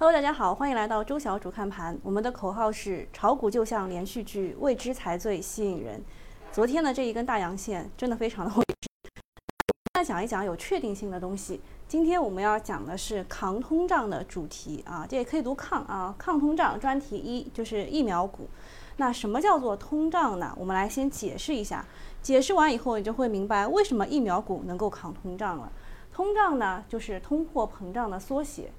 Hello，大家好，欢迎来到周小主看盘。我们的口号是炒股就像连续剧，未知才最吸引人。昨天的这一根大阳线真的非常的未知。再讲一讲有确定性的东西。今天我们要讲的是抗通胀的主题啊，这也可以读抗啊，抗通胀专题一就是疫苗股。那什么叫做通胀呢？我们来先解释一下。解释完以后，你就会明白为什么疫苗股能够抗通胀了。通胀呢，就是通货膨胀的缩写。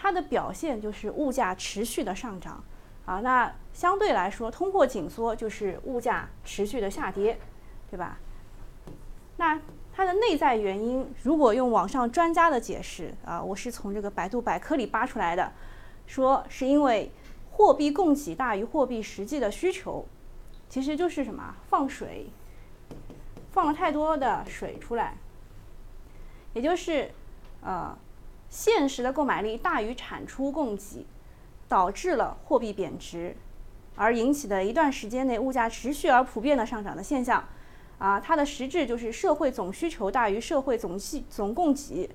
它的表现就是物价持续的上涨，啊，那相对来说，通货紧缩就是物价持续的下跌，对吧？那它的内在原因，如果用网上专家的解释啊，我是从这个百度百科里扒出来的，说是因为货币供给大于货币实际的需求，其实就是什么放水，放了太多的水出来，也就是呃。现实的购买力大于产出供给，导致了货币贬值，而引起的一段时间内物价持续而普遍的上涨的现象，啊，它的实质就是社会总需求大于社会总需总供给，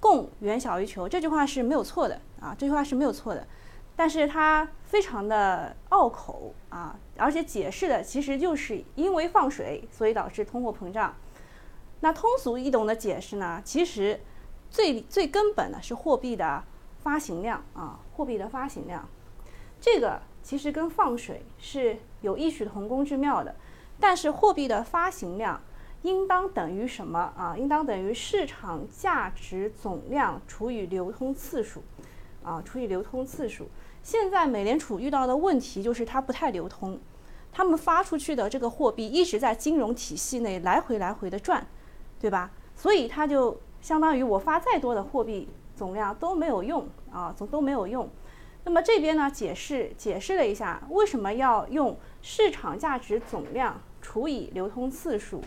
供远小于求。这句话是没有错的啊，这句话是没有错的，但是它非常的拗口啊，而且解释的其实就是因为放水，所以导致通货膨胀。那通俗易懂的解释呢，其实。最最根本的是货币的发行量啊，货币的发行量，这个其实跟放水是有异曲同工之妙的。但是货币的发行量应当等于什么啊？应当等于市场价值总量除以流通次数啊，除以流通次数。现在美联储遇到的问题就是它不太流通，他们发出去的这个货币一直在金融体系内来回来回的转，对吧？所以它就。相当于我发再多的货币总量都没有用啊，总都没有用。那么这边呢，解释解释了一下为什么要用市场价值总量除以流通次数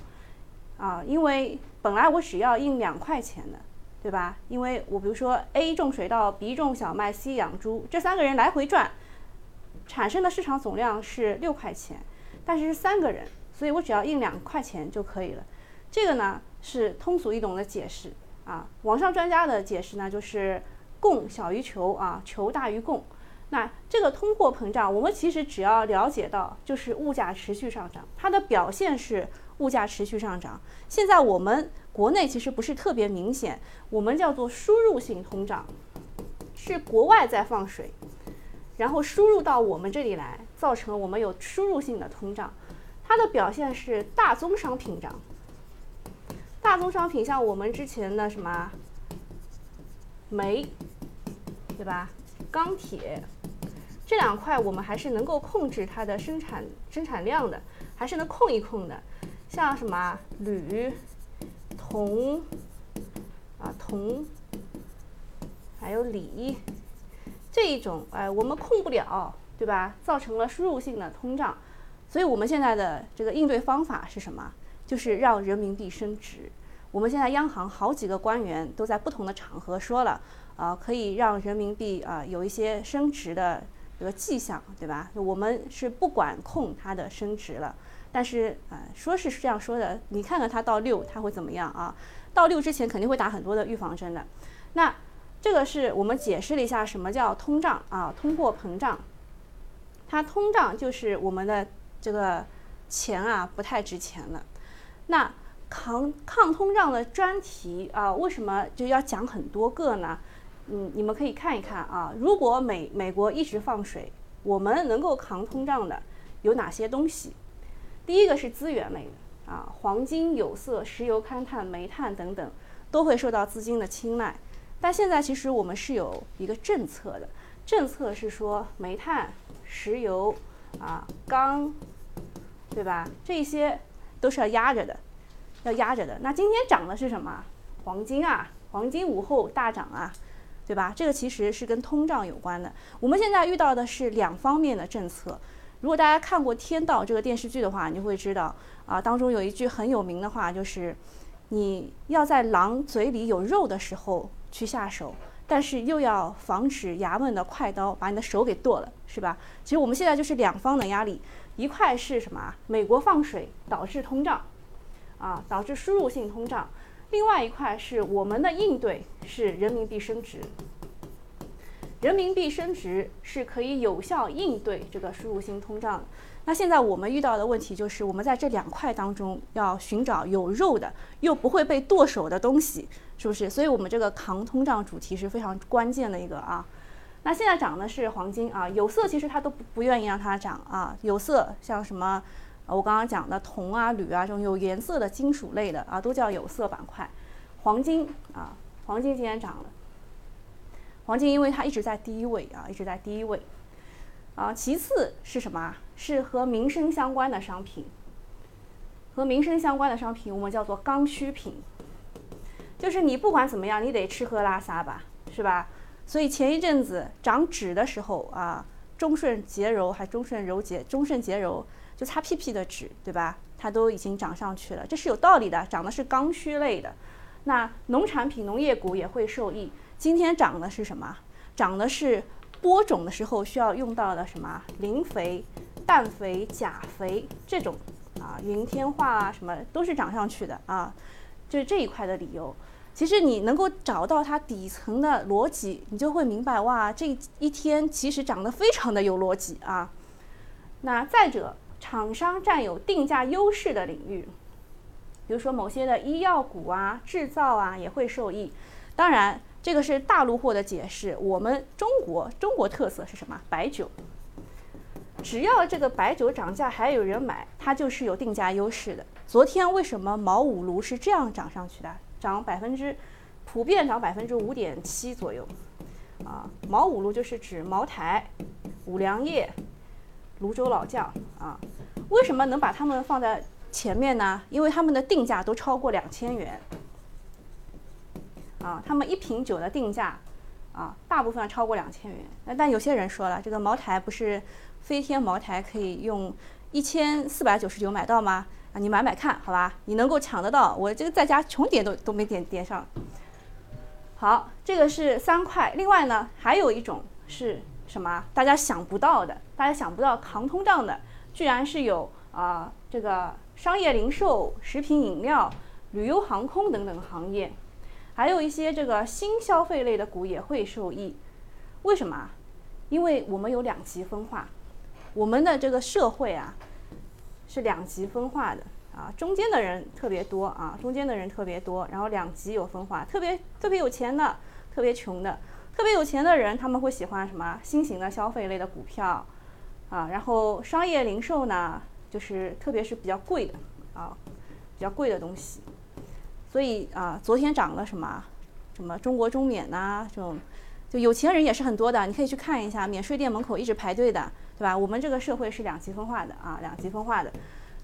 啊？因为本来我只要印两块钱的，对吧？因为我比如说 A 种水稻，B 种小麦，C 养猪，这三个人来回转，产生的市场总量是六块钱，但是是三个人，所以我只要印两块钱就可以了。这个呢是通俗易懂的解释。啊，网上专家的解释呢，就是供小于求啊，求大于供。那这个通货膨胀，我们其实只要了解到，就是物价持续上涨，它的表现是物价持续上涨。现在我们国内其实不是特别明显，我们叫做输入性通胀，是国外在放水，然后输入到我们这里来，造成了我们有输入性的通胀。它的表现是大宗商品涨。大宗商品像我们之前的什么煤，对吧？钢铁这两块我们还是能够控制它的生产生产量的，还是能控一控的。像什么铝、铜啊铜，还有锂这一种，哎，我们控不了，对吧？造成了输入性的通胀，所以我们现在的这个应对方法是什么？就是让人民币升值。我们现在央行好几个官员都在不同的场合说了，啊，可以让人民币啊有一些升值的这个迹象，对吧？我们是不管控它的升值了，但是啊，说是这样说的，你看看它到六，它会怎么样啊？到六之前肯定会打很多的预防针的。那这个是我们解释了一下什么叫通胀啊，通货膨胀。它通胀就是我们的这个钱啊不太值钱了。那抗抗通胀的专题啊，为什么就要讲很多个呢？嗯，你们可以看一看啊。如果美美国一直放水，我们能够抗通胀的有哪些东西？第一个是资源类的啊，黄金、有色、石油、勘探、煤炭等等都会受到资金的青睐。但现在其实我们是有一个政策的，政策是说煤炭、石油啊、钢，对吧？这些都是要压着的。要压着的。那今天涨的是什么？黄金啊，黄金午后大涨啊，对吧？这个其实是跟通胀有关的。我们现在遇到的是两方面的政策。如果大家看过《天道》这个电视剧的话，你就会知道啊，当中有一句很有名的话，就是你要在狼嘴里有肉的时候去下手，但是又要防止衙门的快刀把你的手给剁了，是吧？其实我们现在就是两方的压力，一块是什么？美国放水导致通胀。啊，导致输入性通胀。另外一块是我们的应对是人民币升值。人民币升值是可以有效应对这个输入性通胀。那现在我们遇到的问题就是，我们在这两块当中要寻找有肉的又不会被剁手的东西，是不是？所以我们这个抗通胀主题是非常关键的一个啊。那现在涨的是黄金啊，有色其实它都不不愿意让它涨啊。有色像什么，我刚刚讲的铜啊、铝啊这种有颜色的金属类的啊，都叫有色板块。黄金啊，黄金今天涨了。黄金因为它一直在低位啊，一直在低位。啊，其次是什么？是和民生相关的商品。和民生相关的商品，我们叫做刚需品。就是你不管怎么样，你得吃喝拉撒吧，是吧？所以前一阵子涨纸的时候啊，中顺洁柔还中顺柔洁，中顺洁柔就擦屁屁的纸，对吧？它都已经涨上去了，这是有道理的，涨的是刚需类的。那农产品、农业股也会受益。今天涨的是什么？涨的是。播种的时候需要用到的什么磷肥、氮肥、钾肥这种啊，云天化啊，什么都是涨上去的啊，就是这一块的理由。其实你能够找到它底层的逻辑，你就会明白哇，这一天其实涨得非常的有逻辑啊。那再者，厂商占有定价优势的领域，比如说某些的医药股啊、制造啊也会受益。当然。这个是大陆货的解释，我们中国中国特色是什么？白酒，只要这个白酒涨价还有人买，它就是有定价优势的。昨天为什么茅五炉是这样涨上去的？涨百分之，普遍涨百分之五点七左右。啊，茅五路就是指茅台、五粮液、泸州老窖啊。为什么能把它们放在前面呢？因为它们的定价都超过两千元。啊，他们一瓶酒的定价，啊，大部分超过两千元。那但有些人说了，这个茅台不是飞天茅台可以用一千四百九十九买到吗？啊，你买买看好吧，你能够抢得到，我这个在家穷点都都没点点上。好，这个是三块。另外呢，还有一种是什么？大家想不到的，大家想不到抗通胀的，居然是有啊，这个商业零售、食品饮料、旅游航空等等行业。还有一些这个新消费类的股也会受益，为什么？因为我们有两极分化，我们的这个社会啊是两极分化的啊，中间的人特别多啊，中间的人特别多，然后两极有分化，特别特别有钱的，特别穷的，特别有钱的人他们会喜欢什么新型的消费类的股票啊，然后商业零售呢，就是特别是比较贵的啊，比较贵的东西。所以啊，昨天涨了什么？什么中国中免呐？这种，就有钱人也是很多的。你可以去看一下，免税店门口一直排队的，对吧？我们这个社会是两极分化的啊，两极分化的。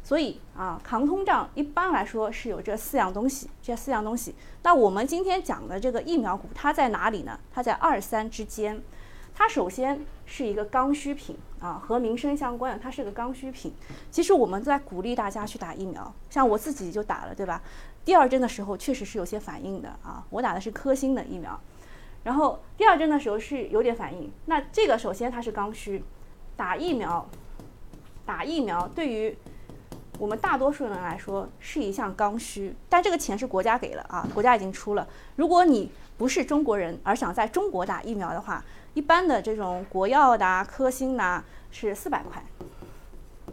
所以啊，抗通胀一般来说是有这四样东西，这四样东西。那我们今天讲的这个疫苗股，它在哪里呢？它在二三之间。它首先是一个刚需品啊，和民生相关，它是个刚需品。其实我们在鼓励大家去打疫苗，像我自己就打了，对吧？第二针的时候确实是有些反应的啊，我打的是科兴的疫苗，然后第二针的时候是有点反应。那这个首先它是刚需，打疫苗，打疫苗对于我们大多数人来说是一项刚需，但这个钱是国家给了啊，国家已经出了。如果你不是中国人而想在中国打疫苗的话，一般的这种国药的、科兴的是四百块，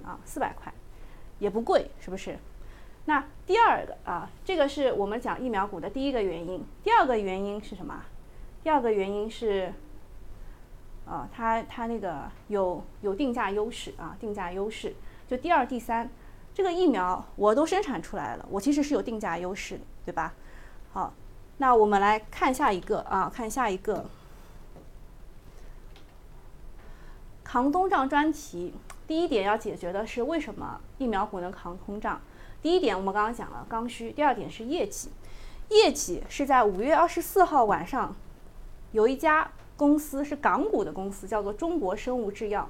啊，四百块，也不贵，是不是？那第二个啊，这个是我们讲疫苗股的第一个原因。第二个原因是什么？第二个原因是，啊，它它那个有有定价优势啊，定价优势。就第二、第三，这个疫苗我都生产出来了，我其实是有定价优势的，对吧？好，那我们来看下一个啊，看下一个抗通胀专题。第一点要解决的是为什么疫苗股能抗通胀。第一点，我们刚刚讲了刚需。第二点是业绩，业绩是在五月二十四号晚上，有一家公司是港股的公司，叫做中国生物制药。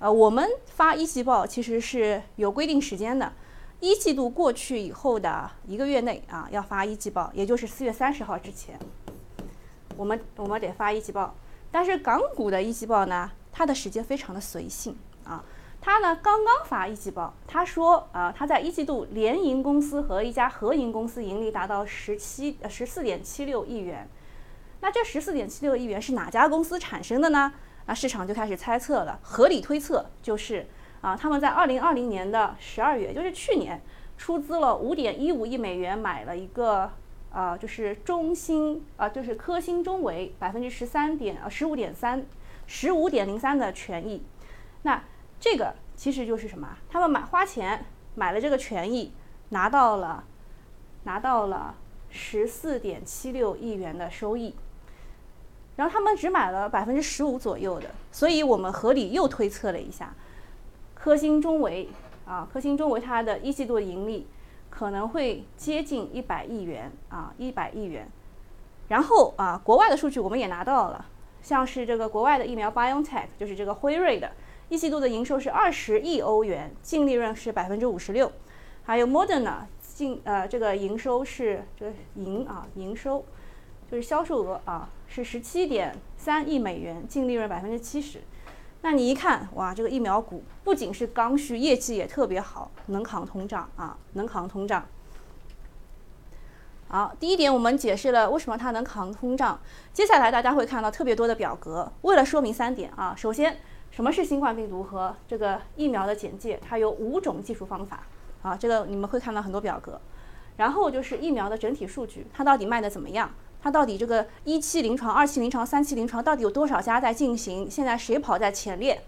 呃，我们发一季报其实是有规定时间的，一季度过去以后的一个月内啊，要发一季报，也就是四月三十号之前，我们我们得发一季报。但是港股的一季报呢，它的时间非常的随性啊。他呢刚刚发一季报，他说啊，他在一季度联营公司和一家合营公司盈利达到十七呃十四点七六亿元，那这十四点七六亿元是哪家公司产生的呢？那市场就开始猜测了，合理推测就是啊，他们在二零二零年的十二月，就是去年，出资了五点一五亿美元买了一个啊，就是中兴啊，就是科兴中维百分之十三点呃十五点三十五点零三的权益。那这个其实就是什么？他们买花钱买了这个权益，拿到了拿到了十四点七六亿元的收益。然后他们只买了百分之十五左右的，所以我们合理又推测了一下，科兴中维啊，科兴中维它的一季度盈利可能会接近一百亿元啊，一百亿元。然后啊，国外的数据我们也拿到了，像是这个国外的疫苗 BioNTech，就是这个辉瑞的一季度的营收是二十亿欧元，净利润是百分之五十六，还有 Moderna 净呃这个营收是这个营啊营收。就是销售额啊，是十七点三亿美元，净利润百分之七十。那你一看，哇，这个疫苗股不仅是刚需，业绩也特别好，能扛通胀啊，能扛通胀。好，第一点我们解释了为什么它能扛通胀。接下来大家会看到特别多的表格，为了说明三点啊，首先什么是新冠病毒和这个疫苗的简介，它有五种技术方法啊，这个你们会看到很多表格。然后就是疫苗的整体数据，它到底卖的怎么样？它到底这个一期临床、二期临床、三期临床到底有多少家在进行？现在谁跑在前列？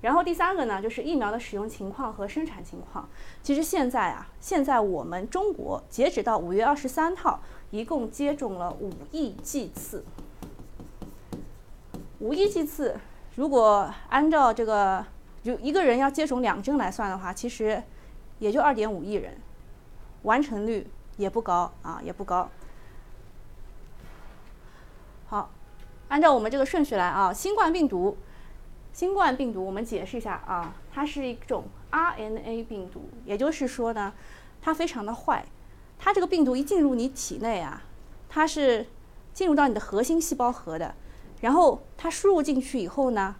然后第三个呢，就是疫苗的使用情况和生产情况。其实现在啊，现在我们中国截止到五月二十三号，一共接种了五亿剂次。五亿剂次，如果按照这个，就一个人要接种两针来算的话，其实也就二点五亿人，完成率也不高啊，也不高。好，按照我们这个顺序来啊，新冠病毒，新冠病毒我们解释一下啊，它是一种 RNA 病毒，也就是说呢，它非常的坏，它这个病毒一进入你体内啊，它是进入到你的核心细胞核的，然后它输入进去以后呢，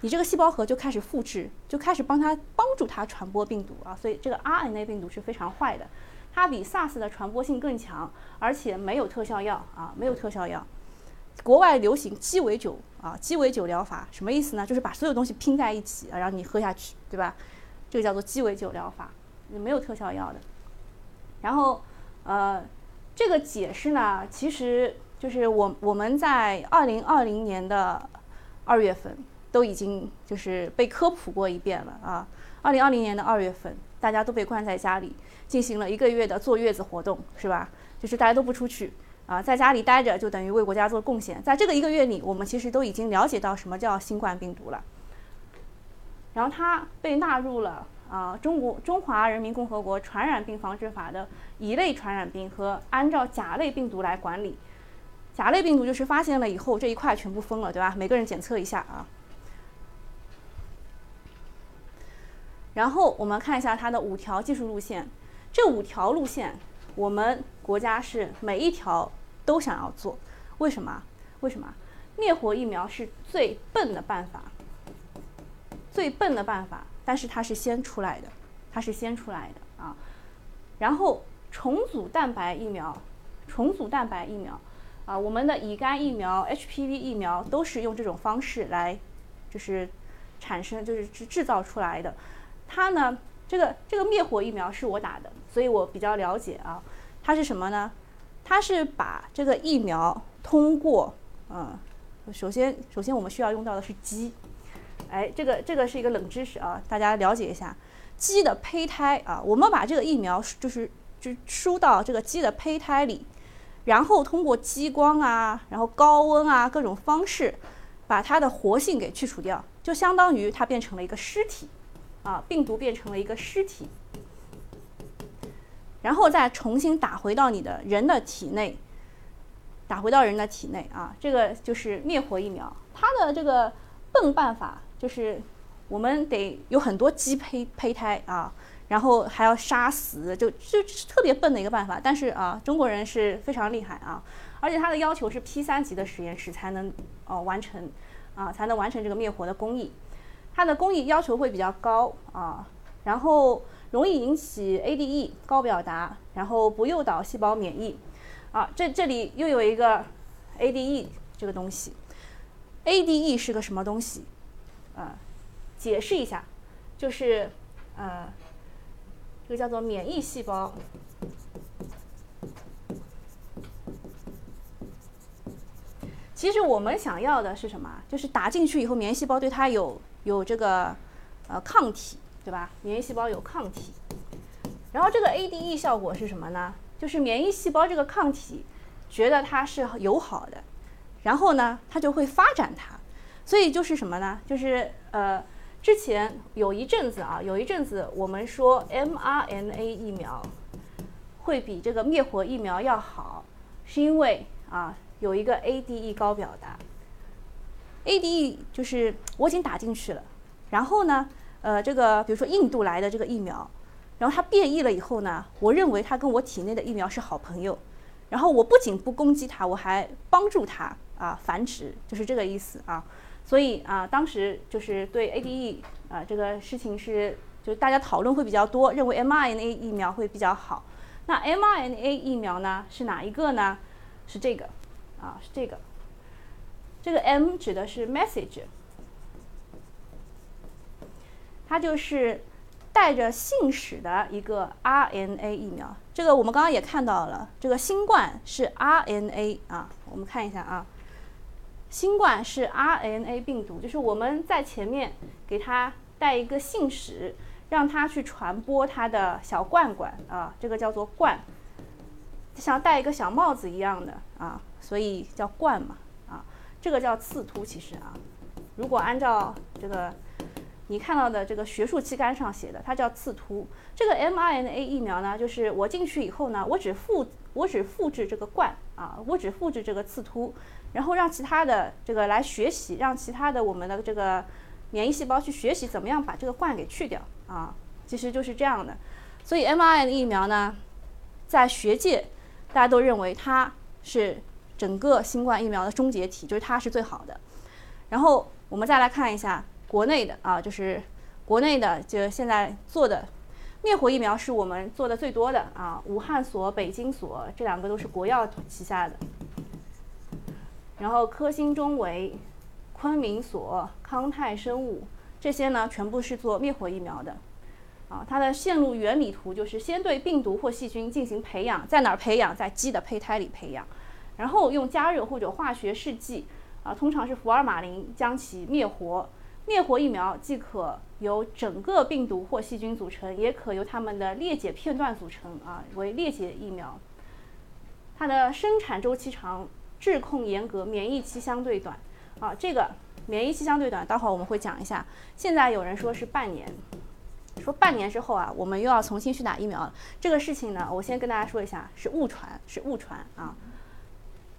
你这个细胞核就开始复制，就开始帮它帮助它传播病毒啊，所以这个 RNA 病毒是非常坏的，它比 SARS 的传播性更强，而且没有特效药啊，没有特效药。国外流行鸡尾酒啊，鸡尾酒疗法什么意思呢？就是把所有东西拼在一起啊，让你喝下去，对吧？这个叫做鸡尾酒疗法，没有特效药的。然后，呃，这个解释呢，其实就是我我们在二零二零年的二月份都已经就是被科普过一遍了啊。二零二零年的二月份，大家都被关在家里，进行了一个月的坐月子活动，是吧？就是大家都不出去。啊，在家里待着就等于为国家做贡献。在这个一个月里，我们其实都已经了解到什么叫新冠病毒了。然后它被纳入了啊，中国中华人民共和国传染病防治法的乙类传染病和按照甲类病毒来管理。甲类病毒就是发现了以后这一块全部封了，对吧？每个人检测一下啊。然后我们看一下它的五条技术路线，这五条路线。我们国家是每一条都想要做，为什么？为什么？灭活疫苗是最笨的办法，最笨的办法，但是它是先出来的，它是先出来的啊。然后重组蛋白疫苗，重组蛋白疫苗啊，我们的乙肝疫苗、HPV 疫苗都是用这种方式来，就是产生，就是制制造出来的。它呢？这个这个灭活疫苗是我打的，所以我比较了解啊。它是什么呢？它是把这个疫苗通过，嗯，首先首先我们需要用到的是鸡，哎，这个这个是一个冷知识啊，大家了解一下。鸡的胚胎啊，我们把这个疫苗就是就输到这个鸡的胚胎里，然后通过激光啊，然后高温啊各种方式，把它的活性给去除掉，就相当于它变成了一个尸体。啊，病毒变成了一个尸体，然后再重新打回到你的人的体内，打回到人的体内啊，这个就是灭活疫苗。它的这个笨办法就是，我们得有很多鸡胚胚胎啊，然后还要杀死，就就是特别笨的一个办法。但是啊，中国人是非常厉害啊，而且它的要求是 P 三级的实验室才能哦完成，啊才能完成这个灭活的工艺。它的工艺要求会比较高啊，然后容易引起 ADE 高表达，然后不诱导细胞免疫啊。这这里又有一个 ADE 这个东西。ADE 是个什么东西？啊，解释一下，就是呃，这个叫做免疫细胞。其实我们想要的是什么？就是打进去以后，免疫细胞对它有有这个呃抗体，对吧？免疫细胞有抗体。然后这个 ADE 效果是什么呢？就是免疫细胞这个抗体觉得它是友好的，然后呢，它就会发展它。所以就是什么呢？就是呃，之前有一阵子啊，有一阵子我们说 mRNA 疫苗会比这个灭活疫苗要好，是因为啊有一个 ADE 高表达。ADE 就是我已经打进去了，然后呢，呃，这个比如说印度来的这个疫苗。然后它变异了以后呢，我认为它跟我体内的疫苗是好朋友，然后我不仅不攻击它，我还帮助它啊繁殖，就是这个意思啊。所以啊，当时就是对 ADE 啊这个事情是，就是大家讨论会比较多，认为 mRNA 疫苗会比较好。那 mRNA 疫苗呢是哪一个呢？是这个啊，是这个。这个 M 指的是 message，它就是。带着信使的一个 RNA 疫苗，这个我们刚刚也看到了，这个新冠是 RNA 啊，我们看一下啊，新冠是 RNA 病毒，就是我们在前面给它带一个信使，让它去传播它的小罐罐啊，这个叫做罐，像戴一个小帽子一样的啊，所以叫罐嘛，这个叫刺突，其实啊，如果按照这个。你看到的这个学术期刊上写的，它叫刺突。这个 mRNA 疫苗呢，就是我进去以后呢，我只复我只复制这个罐啊，我只复制这个刺突，然后让其他的这个来学习，让其他的我们的这个免疫细胞去学习怎么样把这个罐给去掉啊，其实就是这样的。所以 mRNA 疫苗呢，在学界大家都认为它是整个新冠疫苗的终结体，就是它是最好的。然后我们再来看一下。国内的啊，就是国内的，就现在做的灭活疫苗是我们做的最多的啊。武汉所、北京所这两个都是国药旗下的，然后科兴中维、昆明所、康泰生物这些呢，全部是做灭活疫苗的啊。它的线路原理图就是先对病毒或细菌进行培养，在哪儿培养？在鸡的胚胎里培养，然后用加热或者化学试剂啊，通常是福尔马林将其灭活。灭活疫苗既可由整个病毒或细菌组成，也可由它们的裂解片段组成啊，为裂解疫苗。它的生产周期长，质控严格，免疫期相对短啊。这个免疫期相对短，待会儿我们会讲一下。现在有人说是半年，说半年之后啊，我们又要重新去打疫苗。这个事情呢，我先跟大家说一下，是误传，是误传啊。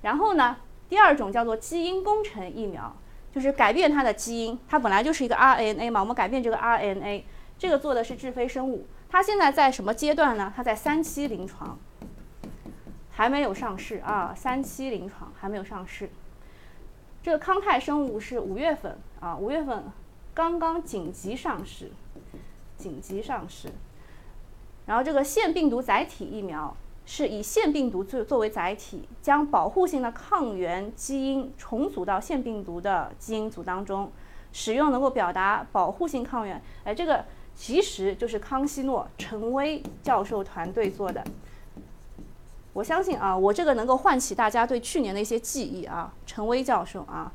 然后呢，第二种叫做基因工程疫苗。就是改变它的基因，它本来就是一个 RNA 嘛，我们改变这个 RNA，这个做的是智飞生物，它现在在什么阶段呢？它在三期临床，还没有上市啊，三期临床还没有上市。这个康泰生物是五月份啊，五月份刚刚紧急上市，紧急上市。然后这个腺病毒载体疫苗。是以腺病毒作作为载体，将保护性的抗原基因重组到腺病毒的基因组当中，使用能够表达保护性抗原。哎，这个其实就是康希诺陈薇教授团队做的。我相信啊，我这个能够唤起大家对去年的一些记忆啊，陈薇教授啊。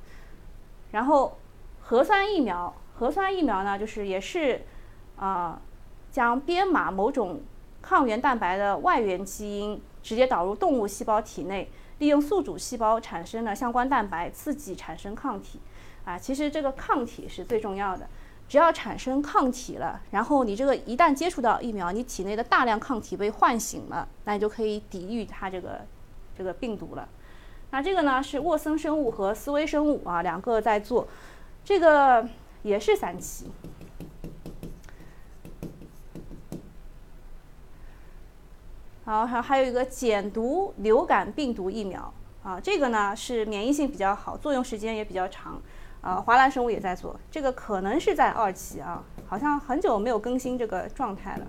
然后核酸疫苗，核酸疫苗呢，就是也是啊，将编码某种。抗原蛋白的外源基因直接导入动物细胞体内，利用宿主细胞产生的相关蛋白刺激产生抗体。啊，其实这个抗体是最重要的，只要产生抗体了，然后你这个一旦接触到疫苗，你体内的大量抗体被唤醒了，那你就可以抵御它这个这个病毒了。那这个呢是沃森生物和思维生物啊两个在做，这个也是三期。好，还还有一个减毒流感病毒疫苗。啊，这个呢是免疫性比较好，作用时间也比较长，啊，华兰生物也在做，这个可能是在二期啊，好像很久没有更新这个状态了。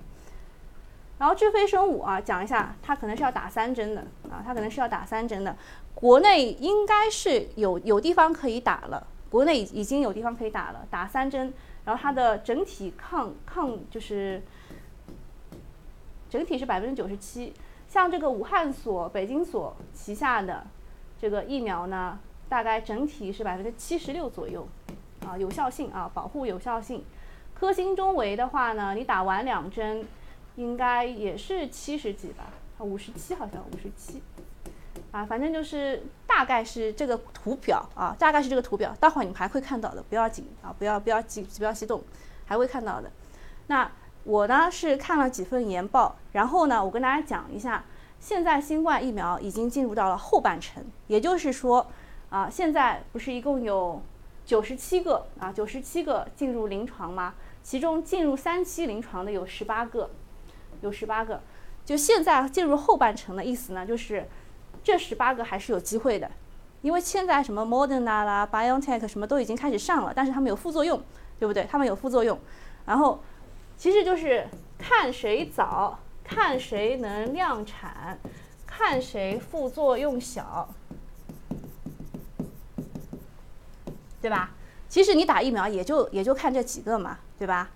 然后智飞生物啊，讲一下，它可能是要打三针的啊，它可能是要打三针的，国内应该是有有地方可以打了，国内已经有地方可以打了，打三针，然后它的整体抗抗就是整体是百分之九十七。像这个武汉所、北京所旗下的这个疫苗呢，大概整体是百分之七十六左右，啊，有效性啊，保护有效性。科兴中维的话呢，你打完两针，应该也是七十几吧，啊五十七好像五十七，啊，反正就是大概是这个图表啊，大概是这个图表，待会儿你们还会看到的，不要紧啊，不要不要急不要激动，还会看到的。那。我呢是看了几份研报，然后呢，我跟大家讲一下，现在新冠疫苗已经进入到了后半程，也就是说，啊，现在不是一共有九十七个啊，九十七个进入临床吗？其中进入三期临床的有十八个，有十八个，就现在进入后半程的意思呢，就是这十八个还是有机会的，因为现在什么 Moderna 啦、Biotech 什么都已经开始上了，但是他们有副作用，对不对？他们有副作用，然后。其实就是看谁早，看谁能量产，看谁副作用小，对吧？其实你打疫苗也就也就看这几个嘛，对吧？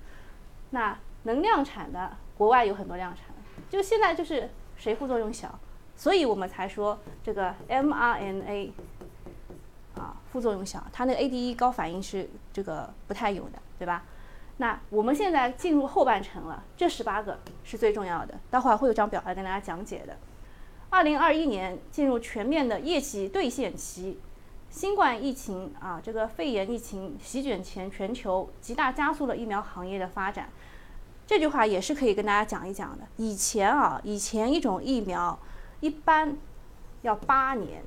那能量产的国外有很多量产，就现在就是谁副作用小，所以我们才说这个 mRNA 啊副作用小，它那个 ADE 高反应是这个不太有的，对吧？那我们现在进入后半程了，这十八个是最重要的，待会儿会有张表来跟大家讲解的。二零二一年进入全面的业绩兑现期，新冠疫情啊，这个肺炎疫情席卷全全球，极大加速了疫苗行业的发展。这句话也是可以跟大家讲一讲的。以前啊，以前一种疫苗一般要八年，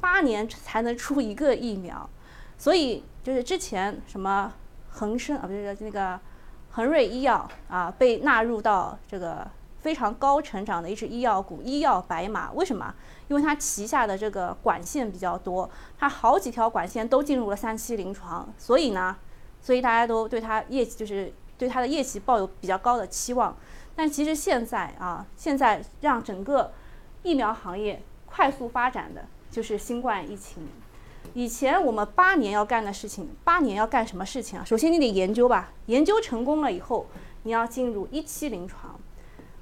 八年才能出一个疫苗，所以就是之前什么。恒生啊，不是那个恒瑞医药啊，被纳入到这个非常高成长的一只医药股，医药白马。为什么？因为它旗下的这个管线比较多，它好几条管线都进入了三期临床，所以呢，所以大家都对它业绩就是对它的业绩抱有比较高的期望。但其实现在啊，现在让整个疫苗行业快速发展的就是新冠疫情。以前我们八年要干的事情，八年要干什么事情啊？首先你得研究吧，研究成功了以后，你要进入一期临床、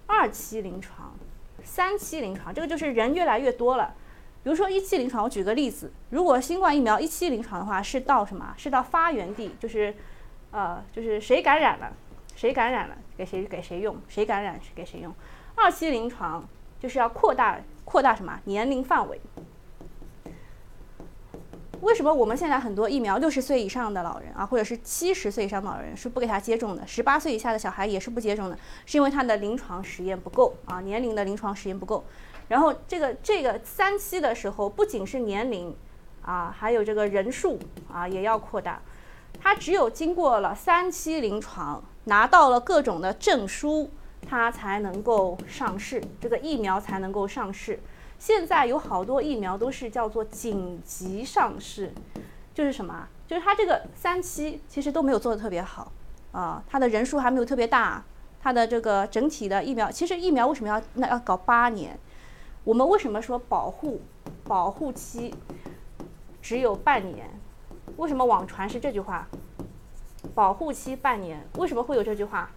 二期临床、三期临床，这个就是人越来越多了。比如说一期临床，我举个例子，如果新冠疫苗一期临床的话，是到什么？是到发源地，就是，呃，就是谁感染了，谁感染了，给谁给谁用，谁感染给谁用。二期临床就是要扩大扩大什么年龄范围。为什么我们现在很多疫苗六十岁以上的老人啊，或者是七十岁以上的老人是不给他接种的？十八岁以下的小孩也是不接种的，是因为他的临床实验不够啊，年龄的临床实验不够。然后这个这个三期的时候，不仅是年龄啊，还有这个人数啊，也要扩大。他只有经过了三期临床，拿到了各种的证书，他才能够上市，这个疫苗才能够上市。现在有好多疫苗都是叫做紧急上市，就是什么？就是它这个三期其实都没有做的特别好啊，它的人数还没有特别大，它的这个整体的疫苗，其实疫苗为什么要那要搞八年？我们为什么说保护保护期只有半年？为什么网传是这句话？保护期半年，为什么会有这句话？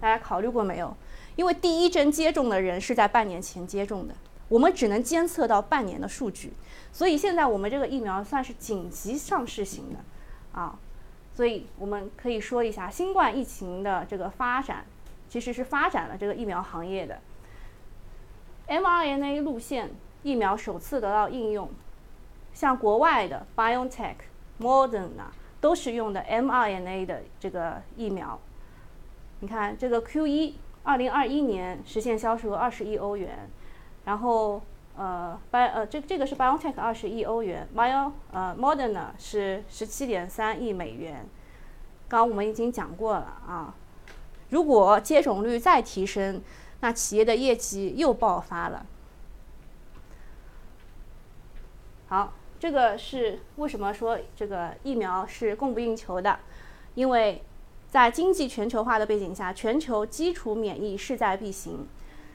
大家考虑过没有？因为第一针接种的人是在半年前接种的。我们只能监测到半年的数据，所以现在我们这个疫苗算是紧急上市型的，啊，所以我们可以说一下新冠疫情的这个发展，其实是发展了这个疫苗行业的 mRNA 路线疫苗首次得到应用，像国外的 Biotech、Modern 啊都是用的 mRNA 的这个疫苗。你看这个 Q 一二零二一年实现销售额二十亿欧元。然后，呃，Bi 呃，这这个是 BioNTech 二十亿欧元，Bio 呃 Moderna 是十七点三亿美元。刚刚我们已经讲过了啊，如果接种率再提升，那企业的业绩又爆发了。好，这个是为什么说这个疫苗是供不应求的？因为在经济全球化的背景下，全球基础免疫势在必行。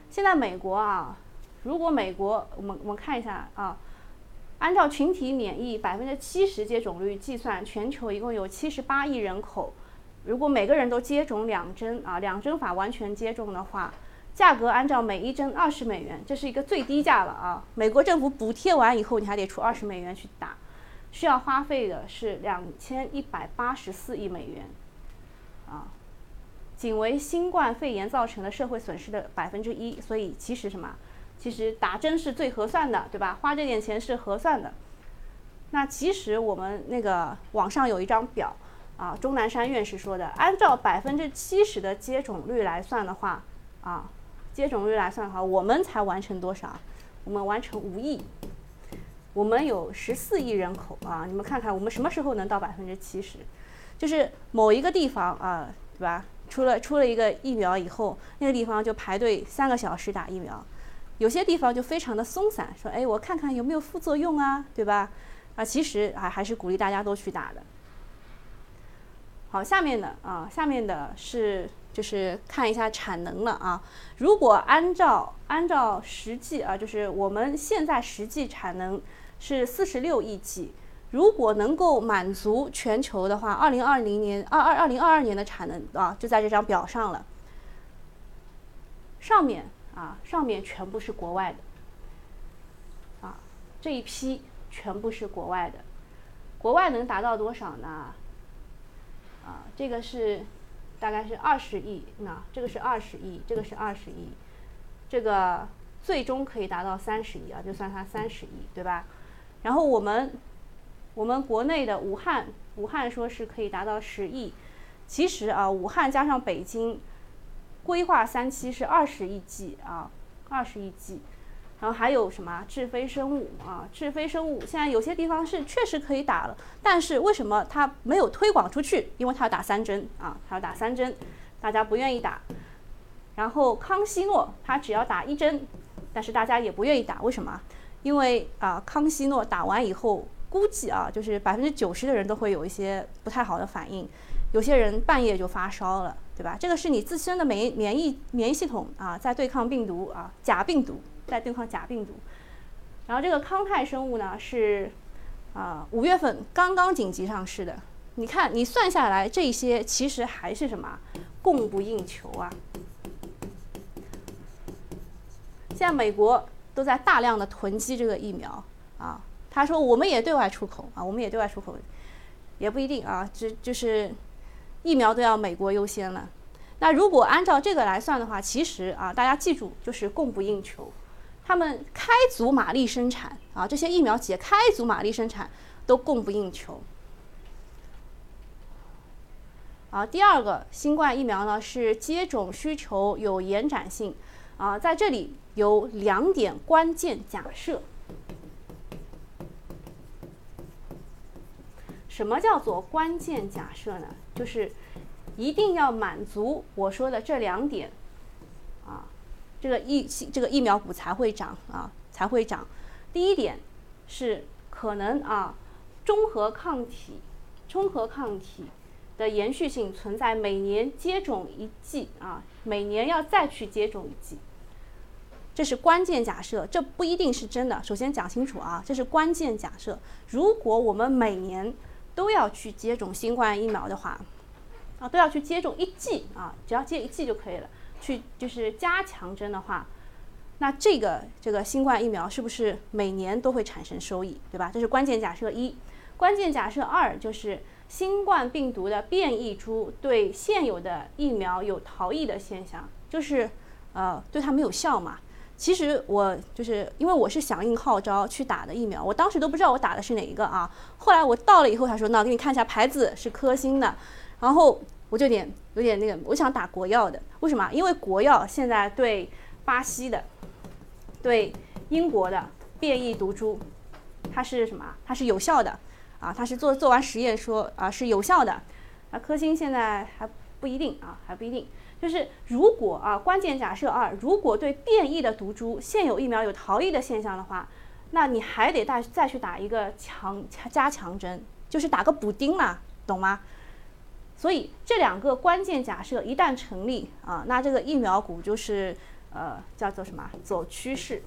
现在美国啊。如果美国，我们我们看一下啊，按照群体免疫百分之七十接种率计算，全球一共有七十八亿人口。如果每个人都接种两针啊，两针法完全接种的话，价格按照每一针二十美元，这是一个最低价了啊。美国政府补贴完以后，你还得出二十美元去打，需要花费的是两千一百八十四亿美元，啊，仅为新冠肺炎造成的社会损失的百分之一。所以其实什么？其实打针是最合算的，对吧？花这点钱是合算的。那其实我们那个网上有一张表啊，钟南山院士说的，按照百分之七十的接种率来算的话，啊，接种率来算的话，我们才完成多少？我们完成五亿。我们有十四亿人口啊，你们看看我们什么时候能到百分之七十？就是某一个地方啊，对吧？出了出了一个疫苗以后，那个地方就排队三个小时打疫苗。有些地方就非常的松散，说哎，我看看有没有副作用啊，对吧？啊，其实啊还是鼓励大家都去打的。好，下面的啊，下面的是就是看一下产能了啊。如果按照按照实际啊，就是我们现在实际产能是四十六亿剂，如果能够满足全球的话，二零二零年二二二零二二年的产能啊，就在这张表上了，上面。啊，上面全部是国外的，啊，这一批全部是国外的，国外能达到多少呢？啊，这个是大概是二十亿，那这个是二十亿，这个是二十亿，这个最终可以达到三十亿啊，就算它三十亿，对吧？然后我们我们国内的武汉，武汉说是可以达到十亿，其实啊，武汉加上北京。规划三期是二十亿剂啊，二十亿剂，然后还有什么智飞生物啊？智飞生物现在有些地方是确实可以打了，但是为什么它没有推广出去？因为它要打三针啊，它要打三针，大家不愿意打。然后康希诺它只要打一针，但是大家也不愿意打，为什么？因为啊，康希诺打完以后，估计啊，就是百分之九十的人都会有一些不太好的反应，有些人半夜就发烧了。对吧？这个是你自身的免疫免疫免疫系统啊，在对抗病毒啊，假病毒在对抗假病毒。然后这个康泰生物呢是啊，五月份刚刚紧急上市的。你看，你算下来这些其实还是什么？供不应求啊。现在美国都在大量的囤积这个疫苗啊。他说我们也对外出口啊，我们也对外出口，也不一定啊，这就是。疫苗都要美国优先了，那如果按照这个来算的话，其实啊，大家记住就是供不应求，他们开足马力生产啊，这些疫苗企业开足马力生产都供不应求。啊，第二个新冠疫苗呢是接种需求有延展性啊，在这里有两点关键假设。什么叫做关键假设呢？就是一定要满足我说的这两点，啊，这个疫这个疫苗股才会涨啊，才会涨。第一点是可能啊，中和抗体，中和抗体的延续性存在，每年接种一剂啊，每年要再去接种一剂，这是关键假设，这不一定是真的。首先讲清楚啊，这是关键假设。如果我们每年都要去接种新冠疫苗的话，啊，都要去接种一剂啊，只要接一剂就可以了。去就是加强针的话，那这个这个新冠疫苗是不是每年都会产生收益，对吧？这是关键假设一。关键假设二就是新冠病毒的变异株对现有的疫苗有逃逸的现象，就是呃对它没有效嘛。其实我就是因为我是响应号召去打的疫苗，我当时都不知道我打的是哪一个啊。后来我到了以后，他说：“那给你看一下牌子，是科兴的。”然后我就点有点那个，我想打国药的。为什么？因为国药现在对巴西的、对英国的变异毒株，它是什么？它是有效的啊！它是做做完实验说啊是有效的。啊，科兴现在还不一定啊，还不一定。就是如果啊，关键假设二，如果对变异的毒株现有疫苗有逃逸的现象的话，那你还得再再去打一个强加强针，就是打个补丁嘛，懂吗？所以这两个关键假设一旦成立啊，那这个疫苗股就是呃叫做什么走趋势，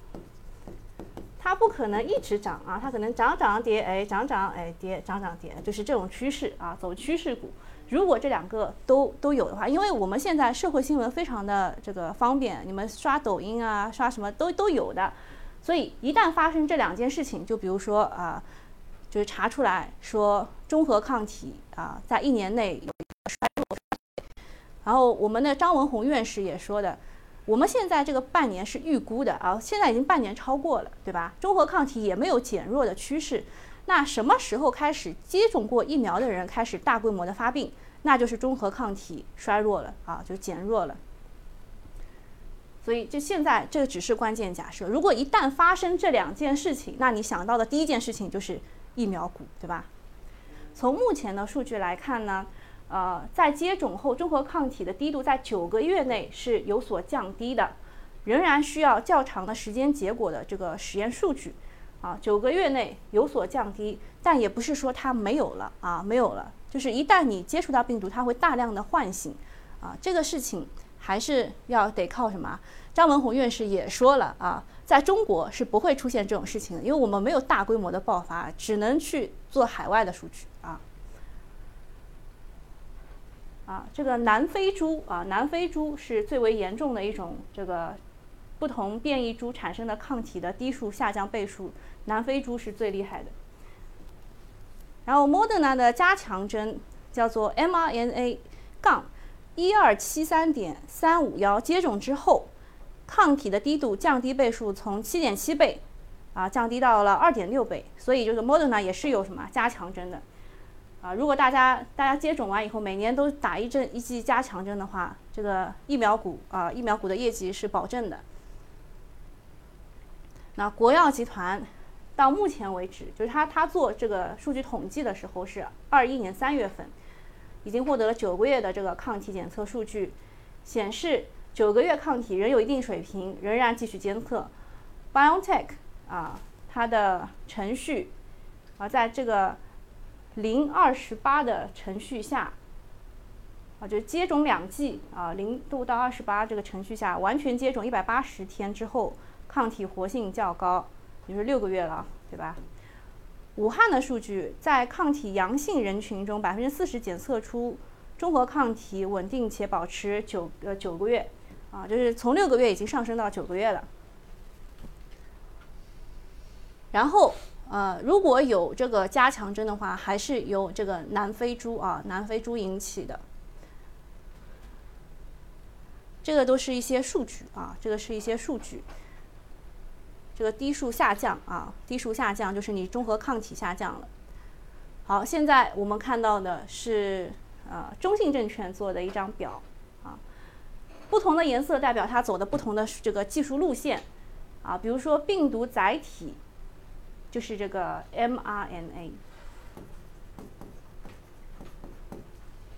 它不可能一直涨啊，它可能涨涨跌，哎，涨涨哎跌，涨涨跌，就是这种趋势啊，走趋势股。如果这两个都都有的话，因为我们现在社会新闻非常的这个方便，你们刷抖音啊，刷什么都都有的，所以一旦发生这两件事情，就比如说啊，就是查出来说中和抗体啊，在一年内有衰落，然后我们的张文宏院士也说的。我们现在这个半年是预估的啊，现在已经半年超过了，对吧？中和抗体也没有减弱的趋势。那什么时候开始接种过疫苗的人开始大规模的发病？那就是中和抗体衰弱了啊，就减弱了。所以，就现在这个只是关键假设。如果一旦发生这两件事情，那你想到的第一件事情就是疫苗股，对吧？从目前的数据来看呢？呃，在接种后，中和抗体的低度在九个月内是有所降低的，仍然需要较长的时间结果的这个实验数据，啊，九个月内有所降低，但也不是说它没有了啊，没有了，就是一旦你接触到病毒，它会大量的唤醒，啊，这个事情还是要得靠什么？张文宏院士也说了啊，在中国是不会出现这种事情的，因为我们没有大规模的爆发，只能去做海外的数据啊。啊，这个南非猪啊，南非猪是最为严重的一种这个不同变异株产生的抗体的低数下降倍数，南非猪是最厉害的。然后 Moderna 的加强针叫做 mRNA 杠一二七三点三五幺，接种之后，抗体的低度降低倍数从七点七倍啊降低到了二点六倍，所以就是莫德纳也是有什么加强针的。啊，如果大家大家接种完以后每年都打一针一剂加强针的话，这个疫苗股啊，疫苗股的业绩是保证的。那国药集团到目前为止，就是他他做这个数据统计的时候是二一年三月份，已经获得了九个月的这个抗体检测数据，显示九个月抗体仍有一定水平，仍然继续监测。BioNTech 啊，它的程序啊，在这个。零二十八的程序下，啊，就接种两剂啊，零度到二十八这个程序下，完全接种一百八十天之后，抗体活性较高，就是六个月了，对吧？武汉的数据在抗体阳性人群中，百分之四十检测出中和抗体稳定且保持九呃九个月，啊，就是从六个月已经上升到九个月了，然后。呃，如果有这个加强针的话，还是由这个南非猪啊，南非猪引起的。这个都是一些数据啊，这个是一些数据。这个低数下降啊，低数下降就是你中和抗体下降了。好，现在我们看到的是呃中信证券做的一张表啊，不同的颜色代表它走的不同的这个技术路线啊，比如说病毒载体。就是这个 mRNA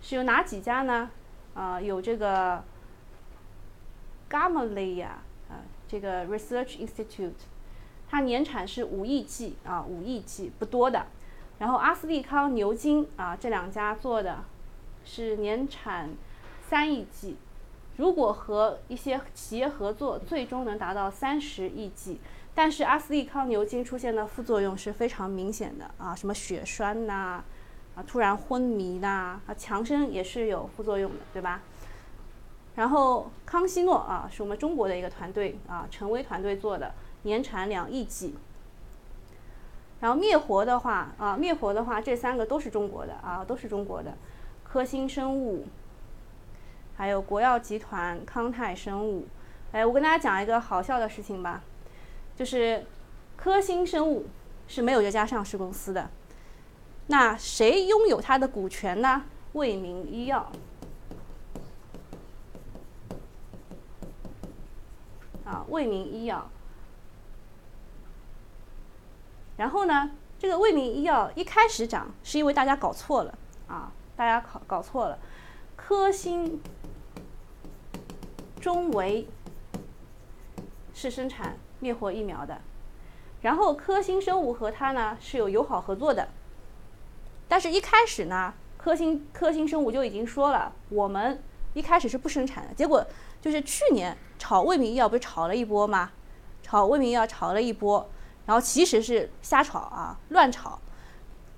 是有哪几家呢？啊，有这个 Gamaleya 啊，这个 Research Institute，它年产是五亿剂啊，五亿剂不多的。然后阿斯利康、牛津啊这两家做的是年产三亿剂，如果和一些企业合作，最终能达到三十亿剂。但是阿斯利康牛津出现的副作用是非常明显的啊，什么血栓呐，啊突然昏迷呐，啊强生也是有副作用的，对吧？然后康希诺啊，是我们中国的一个团队啊，陈威团队做的，年产两亿剂。然后灭活的话啊，灭活的话，这三个都是中国的啊，都是中国的，科兴生物，还有国药集团、康泰生物。哎，我跟大家讲一个好笑的事情吧。就是科兴生物是没有这家上市公司的，那谁拥有它的股权呢？卫明医药啊，卫明医药。然后呢，这个卫明医药一开始涨是因为大家搞错了啊，大家搞搞错了，科兴中维是生产。灭活疫苗的，然后科兴生物和它呢是有友好合作的，但是一开始呢，科兴科兴生物就已经说了，我们一开始是不生产的。结果就是去年炒卫明医药不是炒了一波吗？炒卫明医药炒了一波，然后其实是瞎炒啊，乱炒。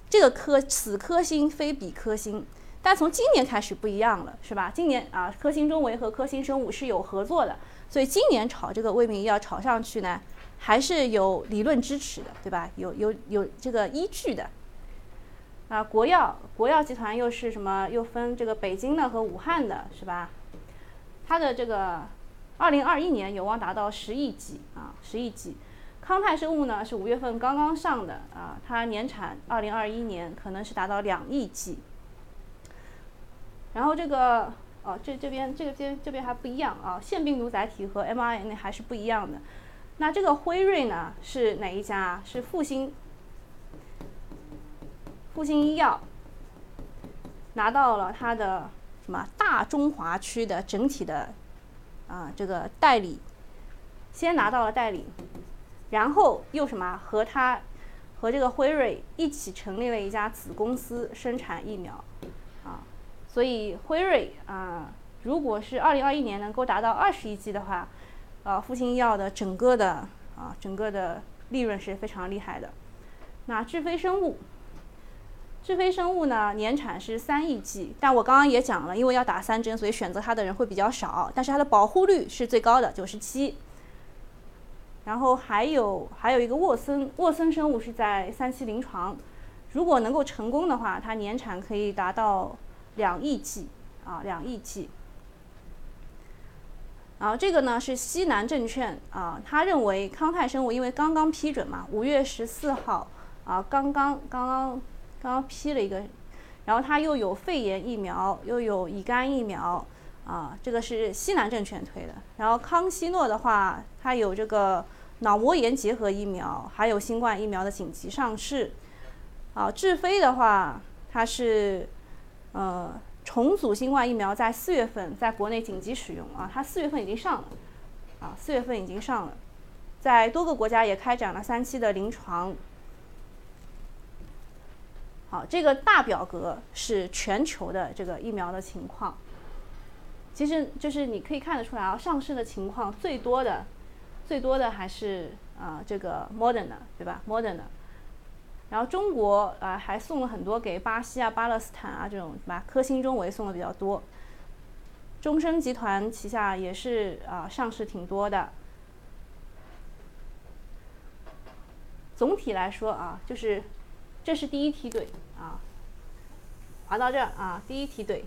这个科此科兴非彼科兴，但从今年开始不一样了，是吧？今年啊，科兴中维和科兴生物是有合作的，所以今年炒这个胃病医药炒上去呢，还是有理论支持的，对吧？有有有这个依据的。啊，国药国药集团又是什么？又分这个北京的和武汉的，是吧？它的这个二零二一年有望达到十亿剂啊，十亿剂。康泰生物呢是五月份刚刚上的啊，它年产二零二一年可能是达到两亿剂。然后这个哦，这这边这个这这边还不一样啊，腺病毒载体和 mRNA 还是不一样的。那这个辉瑞呢是哪一家？是复星。复星医药拿到了它的什么大中华区的整体的啊这个代理，先拿到了代理，然后又什么和它和这个辉瑞一起成立了一家子公司生产疫苗啊，所以辉瑞啊如果是二零二一年能够达到二十亿剂的话，啊复星医药的整个的啊整个的利润是非常厉害的。那智飞生物。智飞生物呢，年产是三亿剂，但我刚刚也讲了，因为要打三针，所以选择它的人会比较少。但是它的保护率是最高的，九十七。然后还有还有一个沃森，沃森生物是在三期临床，如果能够成功的话，它年产可以达到两亿剂啊，两亿剂。然后这个呢是西南证券啊，他认为康泰生物因为刚刚批准嘛，五月十四号啊，刚刚刚刚。刚刚批了一个，然后它又有肺炎疫苗，又有乙肝疫苗，啊，这个是西南证券推的。然后康希诺的话，它有这个脑膜炎结合疫苗，还有新冠疫苗的紧急上市。啊，智飞的话，它是呃重组新冠疫苗在四月份在国内紧急使用啊，它四月份已经上了，啊，四月份已经上了，在多个国家也开展了三期的临床。好，这个大表格是全球的这个疫苗的情况。其实就是你可以看得出来啊，上市的情况最多的、最多的还是啊这个 modern 的对吧 modern 的。然后中国啊还送了很多给巴西啊、巴勒斯坦啊这种，对吧？科兴中维送的比较多。中生集团旗下也是啊上市挺多的。总体来说啊，就是这是第一梯队。啊，滑到这儿啊，第一梯队，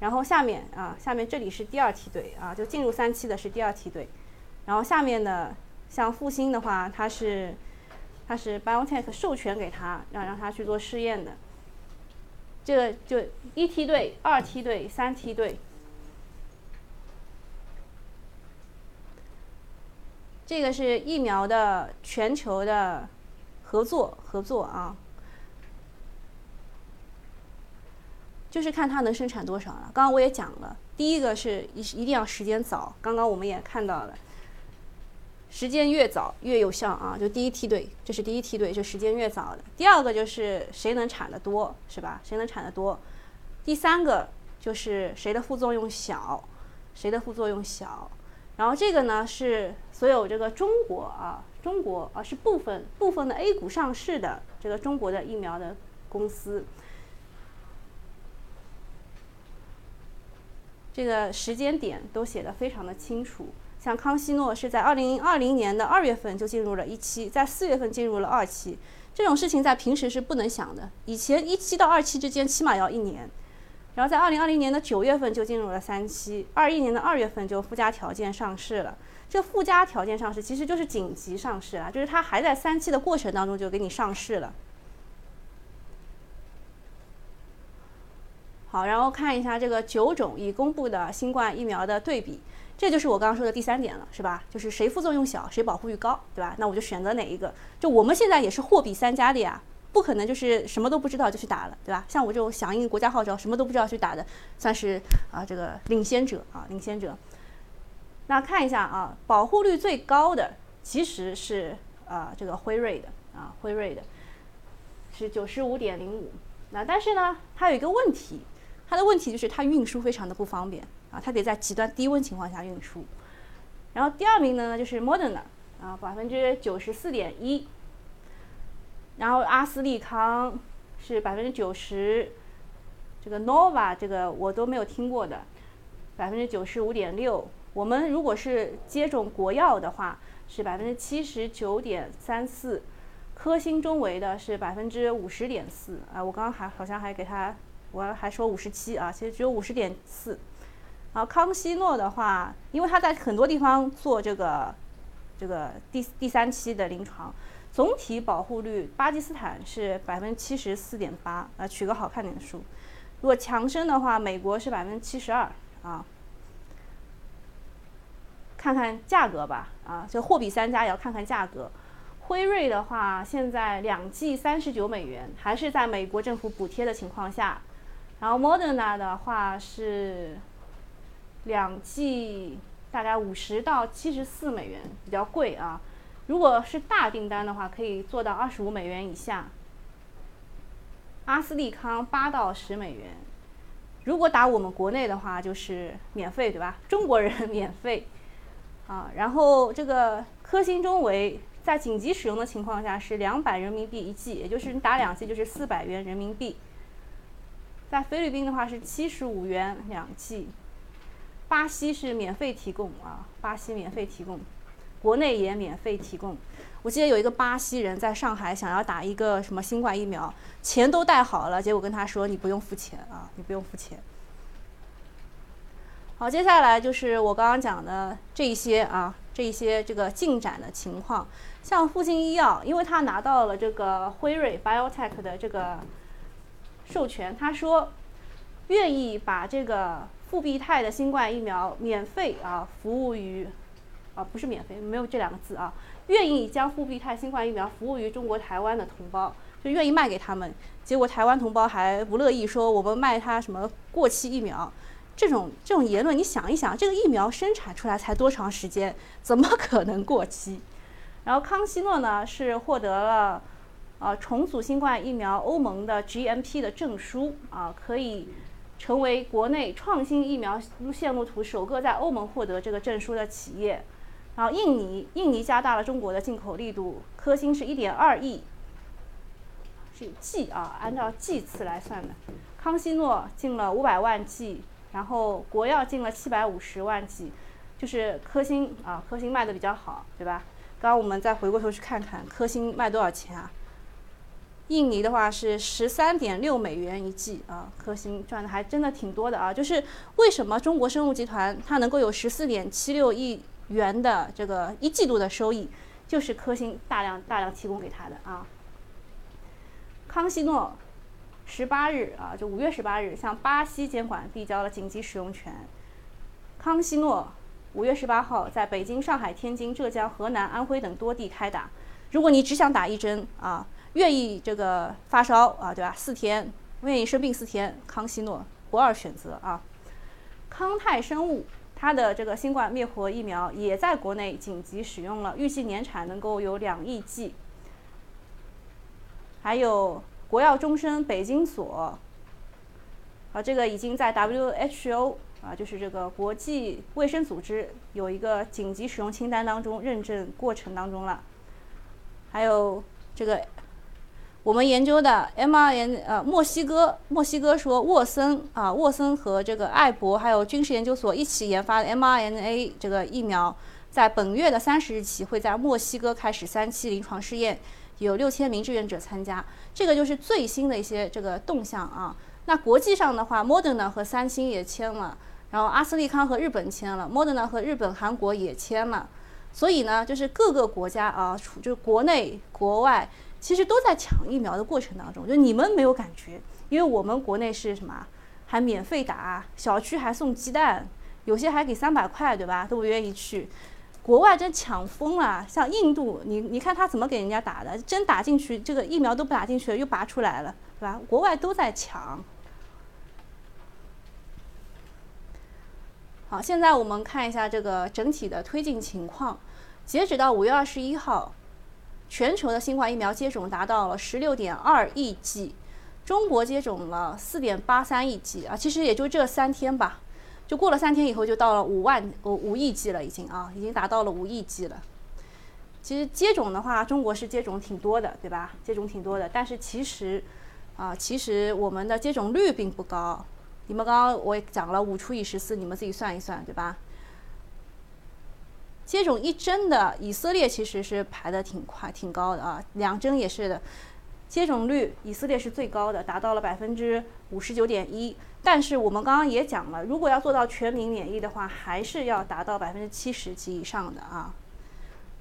然后下面啊，下面这里是第二梯队啊，就进入三期的是第二梯队，然后下面的像复兴的话，它是它是 biotech 授权给他，让让他去做试验的，这个就一梯队、二梯队、三梯队，这个是疫苗的全球的合作合作啊。就是看它能生产多少了。刚刚我也讲了，第一个是一一定要时间早，刚刚我们也看到了，时间越早越有效啊。就第一梯队，这是第一梯队，就时间越早的。第二个就是谁能产的多，是吧？谁能产的多？第三个就是谁的副作用小，谁的副作用小。然后这个呢是所有这个中国啊，中国啊是部分部分的 A 股上市的这个中国的疫苗的公司。这个时间点都写的非常的清楚，像康希诺是在二零二零年的二月份就进入了一期，在四月份进入了二期，这种事情在平时是不能想的。以前一期到二期之间起码要一年，然后在二零二零年的九月份就进入了三期，二一年的二月份就附加条件上市了。这附加条件上市其实就是紧急上市啊，就是它还在三期的过程当中就给你上市了。好，然后看一下这个九种已公布的新冠疫苗的对比，这就是我刚刚说的第三点了，是吧？就是谁副作用小，谁保护率高，对吧？那我就选择哪一个。就我们现在也是货比三家的呀，不可能就是什么都不知道就去打了，对吧？像我这种响应国家号召，什么都不知道去打的，算是啊这个领先者啊领先者。那看一下啊，保护率最高的其实是啊这个辉瑞的啊辉瑞的，是九十五点零五。那但是呢，它有一个问题。它的问题就是它运输非常的不方便啊，它得在极端低温情况下运输。然后第二名呢就是 Moderna 啊，百分之九十四点一然后阿斯利康是百分之九十，这个 Nova 这个我都没有听过的，百分之九十五点六。我们如果是接种国药的话，是百分之七十九点三四。科兴中维的是百分之五十点四啊，我刚刚还好像还给他，我还说五十七啊，其实只有五十点四。然后康希诺的话，因为他在很多地方做这个这个第第三期的临床，总体保护率，巴基斯坦是百分之七十四点八啊，取个好看点的数。如果强生的话，美国是百分之七十二啊。看看价格吧啊，就货比三家也要看看价格。辉瑞的话，现在两剂三十九美元，还是在美国政府补贴的情况下。然后 Moderna 的话是两剂大概五十到七十四美元，比较贵啊。如果是大订单的话，可以做到二十五美元以下。阿斯利康八到十美元，如果打我们国内的话，就是免费，对吧？中国人 免费啊。然后这个科兴中维。在紧急使用的情况下是两百人民币一剂，也就是你打两剂就是四百元人民币。在菲律宾的话是七十五元两剂，巴西是免费提供啊，巴西免费提供，国内也免费提供。我记得有一个巴西人在上海想要打一个什么新冠疫苗，钱都带好了，结果跟他说你不用付钱啊，你不用付钱。好，接下来就是我刚刚讲的这一些啊，这一些这个进展的情况。像复星医药，因为他拿到了这个辉瑞 （Biotech） 的这个授权，他说愿意把这个复必泰的新冠疫苗免费啊服务于啊不是免费，没有这两个字啊，愿意将复必泰新冠疫苗服务于中国台湾的同胞，就愿意卖给他们。结果台湾同胞还不乐意，说我们卖他什么过期疫苗，这种这种言论，你想一想，这个疫苗生产出来才多长时间，怎么可能过期？然后康希诺呢是获得了，呃重组新冠疫苗欧盟的 GMP 的证书啊，可以成为国内创新疫苗线路图首个在欧盟获得这个证书的企业。然后印尼，印尼加大了中国的进口力度，科兴是一点二亿，是 G 啊，按照 G 次来算的。康希诺进了五百万 G，然后国药进了七百五十万 G，就是科兴啊，科兴卖的比较好，对吧？刚刚我们再回过头去看看，科兴卖多少钱啊？印尼的话是十三点六美元一剂啊，科兴赚的还真的挺多的啊。就是为什么中国生物集团它能够有十四点七六亿元的这个一季度的收益，就是科兴大量大量提供给他的啊。康希诺十八日啊，就五月十八日向巴西监管递交了紧急使用权。康希诺。五月十八号，在北京、上海、天津、浙江、河南、安徽等多地开打。如果你只想打一针啊，愿意这个发烧啊，对吧？四天，愿意生病四天，康希诺不二选择啊。康泰生物它的这个新冠灭活疫苗也在国内紧急使用了，预计年产能够有两亿剂。还有国药中生北京所，啊，这个已经在 WHO。啊，就是这个国际卫生组织有一个紧急使用清单当中认证过程当中了，还有这个我们研究的 mRNA，呃，墨西哥墨西哥说沃森啊，沃森和这个艾博还有军事研究所一起研发的 mRNA 这个疫苗，在本月的三十日起会在墨西哥开始三期临床试验，有六千名志愿者参加，这个就是最新的一些这个动向啊。那国际上的话，Moderna 和三星也签了。然后阿斯利康和日本签了，Moderna 和日本、韩国也签了，所以呢，就是各个国家啊，就是国内、国外，其实都在抢疫苗的过程当中。就你们没有感觉，因为我们国内是什么，还免费打，小区还送鸡蛋，有些还给三百块，对吧？都不愿意去。国外真抢疯了，像印度，你你看他怎么给人家打的，针打进去，这个疫苗都不打进去了，又拔出来了，对吧？国外都在抢。好，现在我们看一下这个整体的推进情况。截止到五月二十一号，全球的新冠疫苗接种达到了十六点二亿剂，中国接种了四点八三亿剂啊，其实也就这三天吧，就过了三天以后就到了五万五五亿剂了，已经啊，已经达到了五亿剂了。其实接种的话，中国是接种挺多的，对吧？接种挺多的，但是其实，啊，其实我们的接种率并不高。你们刚刚我也讲了五除以十四，你们自己算一算，对吧？接种一针的，以色列其实是排的挺快、挺高的啊，两针也是的。接种率，以色列是最高的，达到了百分之五十九点一。但是我们刚刚也讲了，如果要做到全民免疫的话，还是要达到百分之七十及以上的啊。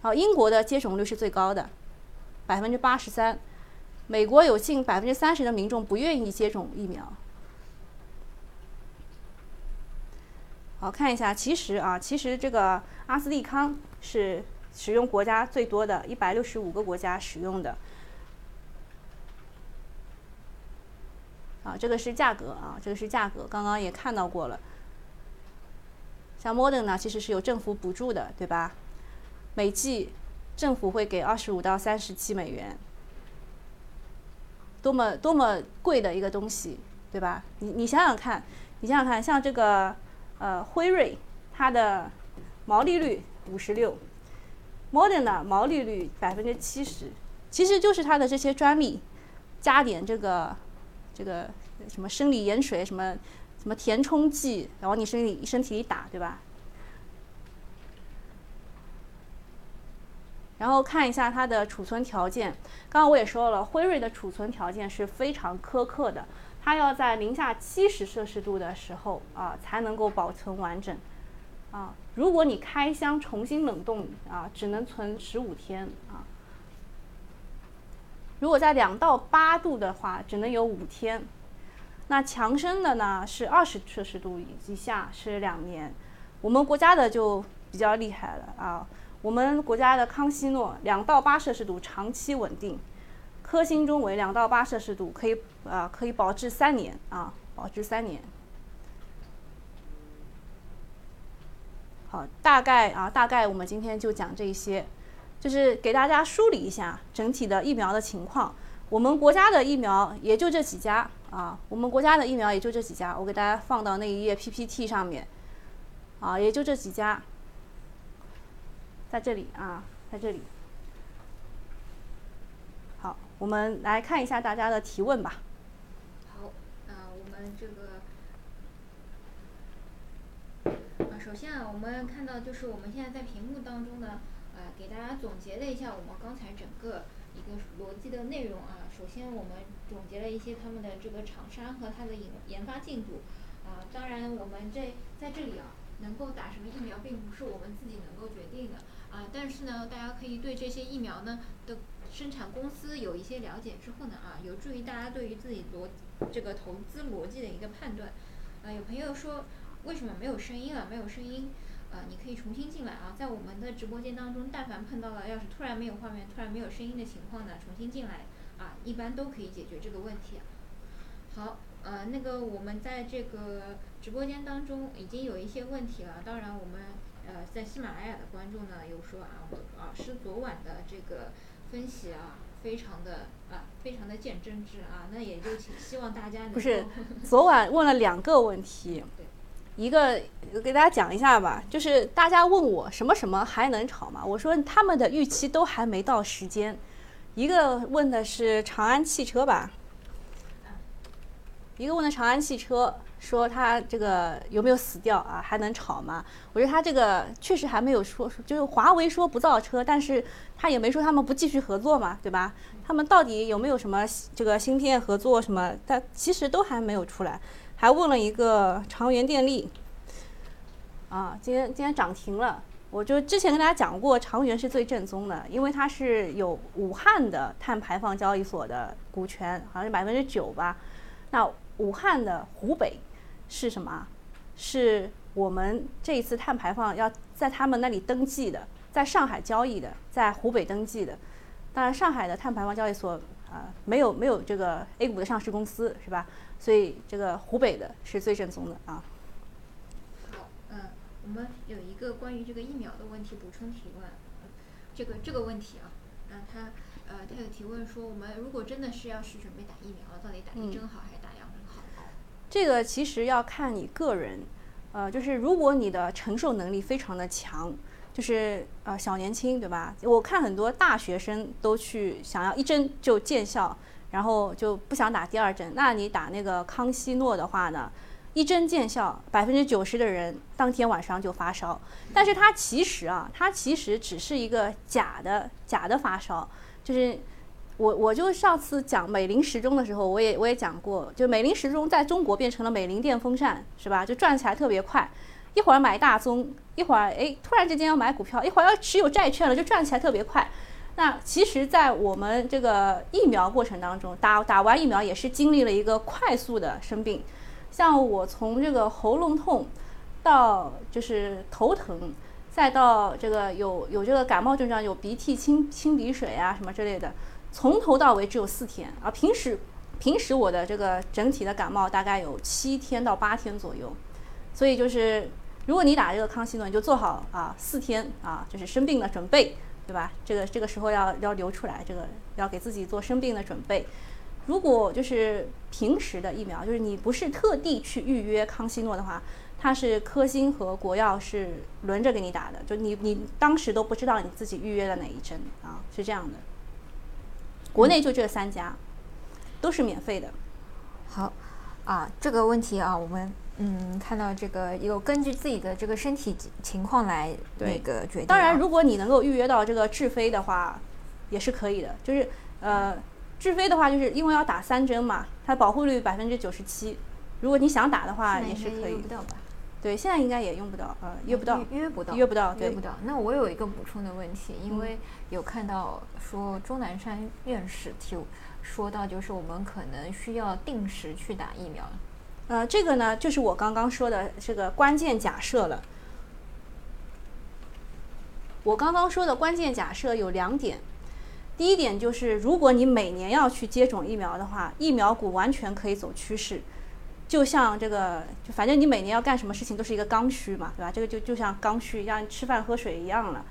好，英国的接种率是最高的，百分之八十三。美国有近百分之三十的民众不愿意接种疫苗。好看一下，其实啊，其实这个阿斯利康是使用国家最多的，一百六十五个国家使用的。啊，这个是价格啊，这个是价格，刚刚也看到过了。像 Modern 呢，其实是有政府补助的，对吧？每剂政府会给二十五到三十七美元，多么多么贵的一个东西，对吧？你你想想看，你想想看，像这个呃辉瑞，它的毛利率五十六，Modern 呢毛利率百分之七十，其实就是它的这些专利加点这个。这个什么生理盐水，什么什么填充剂，然后你身体身体里打，对吧？然后看一下它的储存条件。刚刚我也说了，辉瑞的储存条件是非常苛刻的，它要在零下七十摄氏度的时候啊才能够保存完整。啊，如果你开箱重新冷冻啊，只能存十五天啊。如果在两到八度的话，只能有五天。那强生的呢是二十摄氏度以下是两年。我们国家的就比较厉害了啊，我们国家的康希诺两到八摄氏度长期稳定，科兴中维两到八摄氏度可以啊可以保质三年啊保质三年。好，大概啊大概我们今天就讲这些。就是给大家梳理一下整体的疫苗的情况。我们国家的疫苗也就这几家啊，我们国家的疫苗也就这几家。我给大家放到那一页 PPT 上面，啊，也就这几家，在这里啊，在这里。好，我们来看一下大家的提问吧。好，啊，我们这个，啊，首先啊，我们看到就是我们现在在屏幕当中呢。啊，给大家总结了一下我们刚才整个一个逻辑的内容啊。首先，我们总结了一些他们的这个厂商和它的研研发进度。啊，当然，我们这在这里啊，能够打什么疫苗，并不是我们自己能够决定的啊。但是呢，大家可以对这些疫苗呢的生产公司有一些了解之后呢，啊，有助于大家对于自己逻这个投资逻辑的一个判断。啊，有朋友说，为什么没有声音了？没有声音。呃，你可以重新进来啊，在我们的直播间当中，但凡碰到了要是突然没有画面、突然没有声音的情况呢，重新进来啊，一般都可以解决这个问题。好，呃，那个我们在这个直播间当中已经有一些问题了，当然我们呃在喜马拉雅的观众呢有说啊，老师昨晚的这个分析啊，非常的啊，非常的见真知啊，那也就请希望大家能不是昨晚问了两个问题。一个给大家讲一下吧，就是大家问我什么什么还能炒吗？我说他们的预期都还没到时间。一个问的是长安汽车吧，一个问的长安汽车，说他这个有没有死掉啊？还能炒吗？我觉得他这个确实还没有说，就是华为说不造车，但是他也没说他们不继续合作嘛，对吧？他们到底有没有什么这个芯片合作什么？但其实都还没有出来。还问了一个长源电力，啊，今天今天涨停了。我就之前跟大家讲过，长源是最正宗的，因为它是有武汉的碳排放交易所的股权，好像是百分之九吧。那武汉的湖北是什么？是我们这一次碳排放要在他们那里登记的，在上海交易的，在湖北登记的。当然，上海的碳排放交易所啊，没有没有这个 A 股的上市公司，是吧？所以这个湖北的是最正宗的啊。好，嗯，我们有一个关于这个疫苗的问题补充提问，这个这个问题啊，嗯，他呃他有提问说，我们如果真的是要是准备打疫苗，到底打一针好还？这个其实要看你个人，呃，就是如果你的承受能力非常的强。就是呃小年轻，对吧？我看很多大学生都去想要一针就见效，然后就不想打第二针。那你打那个康希诺的话呢，一针见效，百分之九十的人当天晚上就发烧。但是它其实啊，它其实只是一个假的假的发烧，就是我我就上次讲美林时钟的时候，我也我也讲过，就美林时钟在中国变成了美林电风扇，是吧？就转起来特别快。一会儿买大宗，一会儿哎，突然之间要买股票，一会儿要持有债券了，就转起来特别快。那其实，在我们这个疫苗过程当中，打打完疫苗也是经历了一个快速的生病。像我从这个喉咙痛，到就是头疼，再到这个有有这个感冒症状，有鼻涕、清清鼻水啊什么之类的，从头到尾只有四天啊。平时平时我的这个整体的感冒大概有七天到八天左右，所以就是。如果你打这个康熙诺，你就做好啊四天啊，就是生病的准备，对吧？这个这个时候要要留出来，这个要给自己做生病的准备。如果就是平时的疫苗，就是你不是特地去预约康熙诺的话，它是科兴和国药是轮着给你打的，就你你当时都不知道你自己预约了哪一针啊，是这样的。国内就这三家，都是免费的。好，啊，这个问题啊，我们。嗯，看到这个有根据自己的这个身体情况来那个决定。当然，如果你能够预约到这个智飞的话，也是可以的。就是呃，智飞的话，就是因为要打三针嘛，它保护率百分之九十七。如果你想打的话，也是可以。对，现在应该也用不到，呃，约不到，约不到，约不到，约不到。那我有一个补充的问题，因为有看到说钟南山院士提说到，就是我们可能需要定时去打疫苗。呃，这个呢，就是我刚刚说的这个关键假设了。我刚刚说的关键假设有两点，第一点就是，如果你每年要去接种疫苗的话，疫苗股完全可以走趋势，就像这个，就反正你每年要干什么事情都是一个刚需嘛，对吧？这个就就像刚需，像吃饭喝水一样了。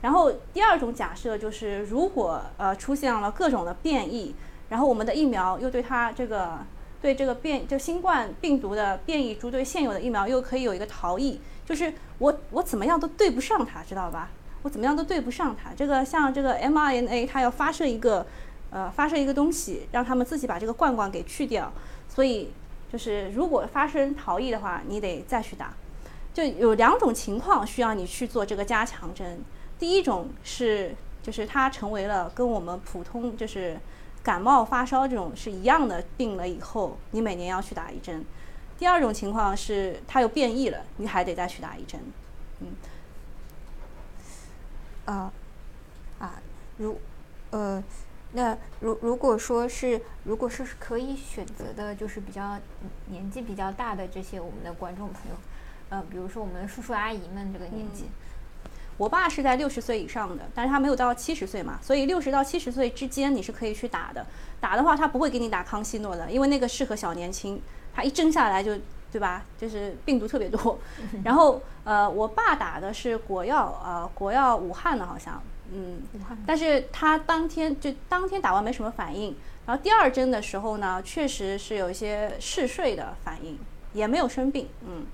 然后第二种假设就是，如果呃出现了各种的变异，然后我们的疫苗又对它这个。对这个变就新冠病毒的变异株，对现有的疫苗又可以有一个逃逸，就是我我怎么样都对不上它，知道吧？我怎么样都对不上它。这个像这个 mRNA，它要发射一个呃发射一个东西，让他们自己把这个罐罐给去掉。所以就是如果发生逃逸的话，你得再去打。就有两种情况需要你去做这个加强针。第一种是就是它成为了跟我们普通就是。感冒发烧这种是一样的，病了以后你每年要去打一针。第二种情况是它又变异了，你还得再去打一针。嗯，啊啊，如呃，那如如果说是如果是可以选择的，就是比较年纪比较大的这些我们的观众朋友，呃，比如说我们叔叔阿姨们这个年纪。我爸是在六十岁以上的，但是他没有到七十岁嘛，所以六十到七十岁之间你是可以去打的。打的话，他不会给你打康希诺的，因为那个适合小年轻，他一针下来就，对吧？就是病毒特别多。然后，呃，我爸打的是国药，呃，国药武汉的，好像，嗯，但是他当天就当天打完没什么反应，然后第二针的时候呢，确实是有一些嗜睡的反应，也没有生病，嗯，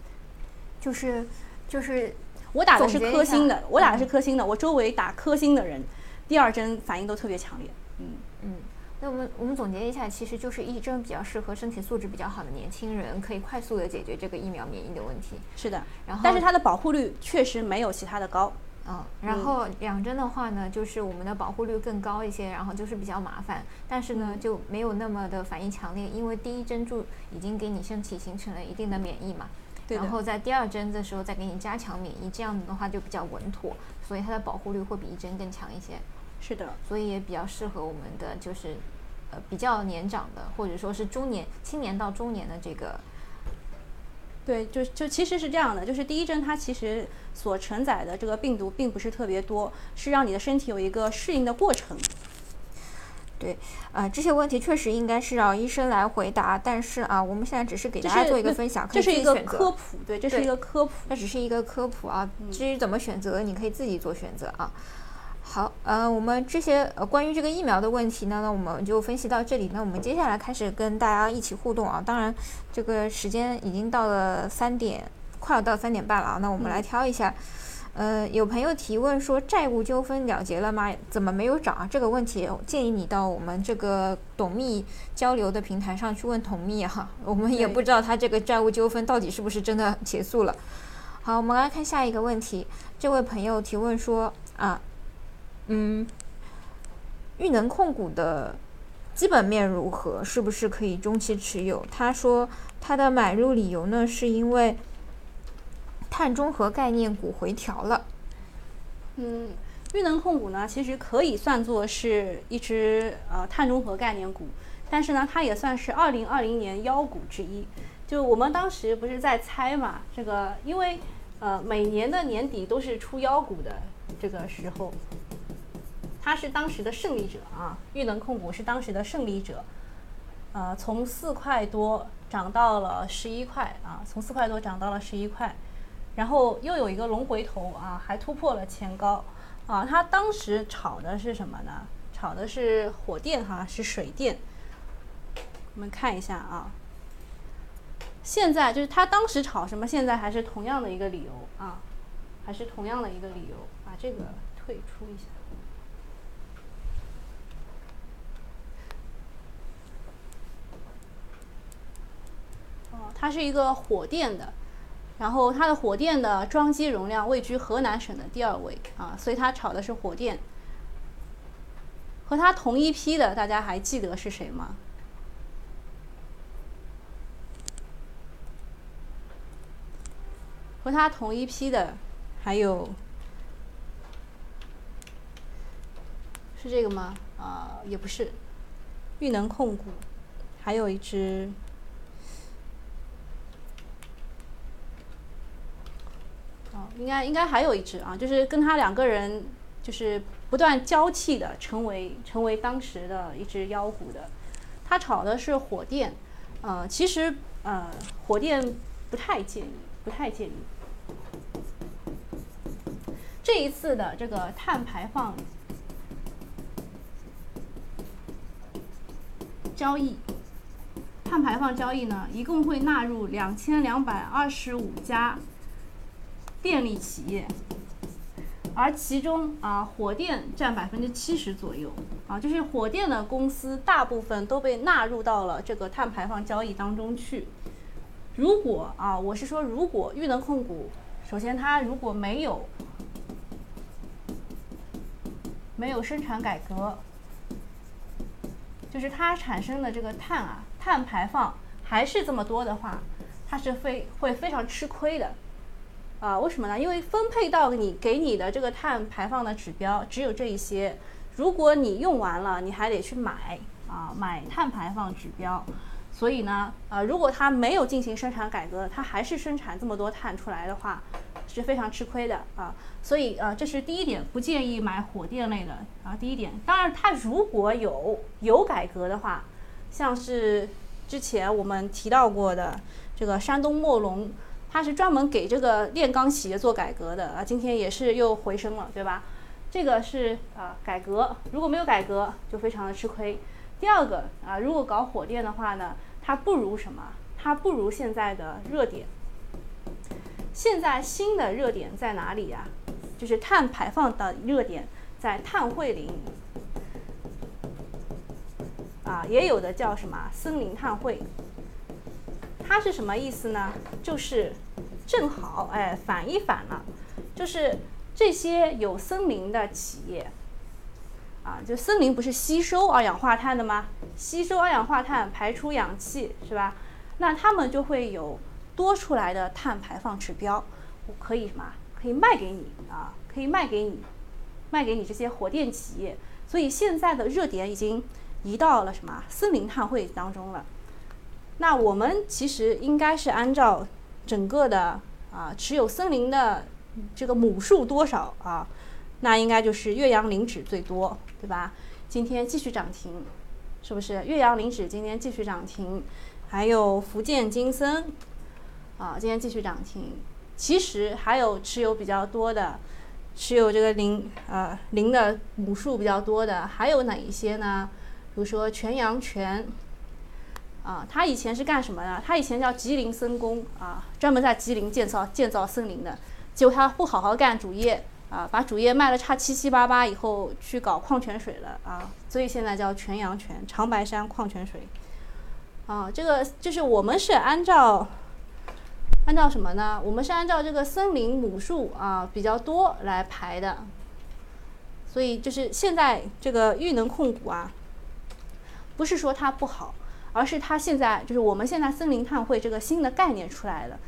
就是就是。我打的是科兴的，我打的是科兴的。我周围打科兴的人，第二针反应都特别强烈。嗯嗯，那我们我们总结一下，其实就是一针比较适合身体素质比较好的年轻人，可以快速的解决这个疫苗免疫的问题。是的，然后但是它的保护率确实没有其他的高。嗯，然后两针的话呢，就是我们的保护率更高一些，然后就是比较麻烦，但是呢就没有那么的反应强烈，因为第一针就已经给你身体形成了一定的免疫嘛。然后在第二针的时候再给你加强免疫，这样子的话就比较稳妥，所以它的保护率会比一针更强一些。是的，所以也比较适合我们的就是，呃，比较年长的或者说是中年、青年到中年的这个。对，就就其实是这样的，就是第一针它其实所承载的这个病毒并不是特别多，是让你的身体有一个适应的过程。对，啊，这些问题确实应该是让医生来回答，但是啊，我们现在只是给大家做一个分享。这是一个科普，对，这是一个科普，它只是一个科普啊。至于怎么选择，你可以自己做选择啊。好，呃，我们这些呃关于这个疫苗的问题呢，那我们就分析到这里。那我们接下来开始跟大家一起互动啊。当然，这个时间已经到了三点，快要到三点半了啊。那我们来挑一下。呃，有朋友提问说债务纠纷了结了吗？怎么没有涨啊？这个问题建议你到我们这个董秘交流的平台上去问董秘哈，我们也不知道他这个债务纠纷到底是不是真的结束了。好，我们来看下一个问题，这位朋友提问说啊，嗯，裕能控股的基本面如何？是不是可以中期持有？他说他的买入理由呢，是因为。碳中和概念股回调了，嗯，裕能控股呢，其实可以算作是一只呃碳中和概念股，但是呢，它也算是二零二零年妖股之一。就我们当时不是在猜嘛，这个因为呃每年的年底都是出妖股的这个时候，它是当时的胜利者啊，裕能控股是当时的胜利者，呃，从四块多涨到了十一块啊，从四块多涨到了十一块。然后又有一个龙回头啊，还突破了前高啊。它当时炒的是什么呢？炒的是火电哈，是水电。我们看一下啊，现在就是它当时炒什么，现在还是同样的一个理由啊，还是同样的一个理由。把这个退出一下。它是一个火电的。然后它的火电的装机容量位居河南省的第二位啊，所以它炒的是火电。和它同一批的，大家还记得是谁吗？和它同一批的还有是这个吗？啊，也不是，豫能控股，还有一只。应该应该还有一只啊，就是跟他两个人就是不断交替的，成为成为当时的一只妖股的。他炒的是火电，呃，其实呃火电不太建议，不太建议。这一次的这个碳排放交易，碳排放交易呢，一共会纳入两千两百二十五家。电力企业，而其中啊，火电占百分之七十左右啊，就是火电的公司大部分都被纳入到了这个碳排放交易当中去。如果啊，我是说，如果玉能控股，首先它如果没有没有生产改革，就是它产生的这个碳啊，碳排放还是这么多的话，它是非会非常吃亏的。啊，为什么呢？因为分配到你给你的这个碳排放的指标只有这一些，如果你用完了，你还得去买啊，买碳排放指标。所以呢，啊，如果它没有进行生产改革，它还是生产这么多碳出来的话，是非常吃亏的啊。所以啊，这是第一点，不建议买火电类的啊。第一点，当然它如果有有改革的话，像是之前我们提到过的这个山东墨龙。它是专门给这个炼钢企业做改革的啊，今天也是又回升了，对吧？这个是啊改革，如果没有改革就非常的吃亏。第二个啊，如果搞火电的话呢，它不如什么？它不如现在的热点。现在新的热点在哪里呀？就是碳排放的热点在碳汇林啊，也有的叫什么森林碳汇。它是什么意思呢？就是正好哎反一反了，就是这些有森林的企业啊，就森林不是吸收二氧化碳的吗？吸收二氧化碳排出氧气是吧？那他们就会有多出来的碳排放指标，我可以什么？可以卖给你啊，可以卖给你，卖给你这些火电企业。所以现在的热点已经移到了什么森林碳汇当中了。那我们其实应该是按照整个的啊持有森林的这个亩数多少啊，那应该就是岳阳林酯最多，对吧？今天继续涨停，是不是？岳阳林酯今天继续涨停，还有福建金森啊，今天继续涨停。其实还有持有比较多的，持有这个磷啊磷的亩数比较多的，还有哪一些呢？比如说全阳泉。啊，他以前是干什么的？他以前叫吉林森工啊，专门在吉林建造建造森林的。结果他不好好干主业啊，把主业卖了差七七八八以后去搞矿泉水了啊，所以现在叫全阳泉长白山矿泉水。啊，这个就是我们是按照按照什么呢？我们是按照这个森林母数啊比较多来排的。所以就是现在这个玉能控股啊，不是说它不好，而是它现在就是我们现在森林碳汇这个新的概念出来了。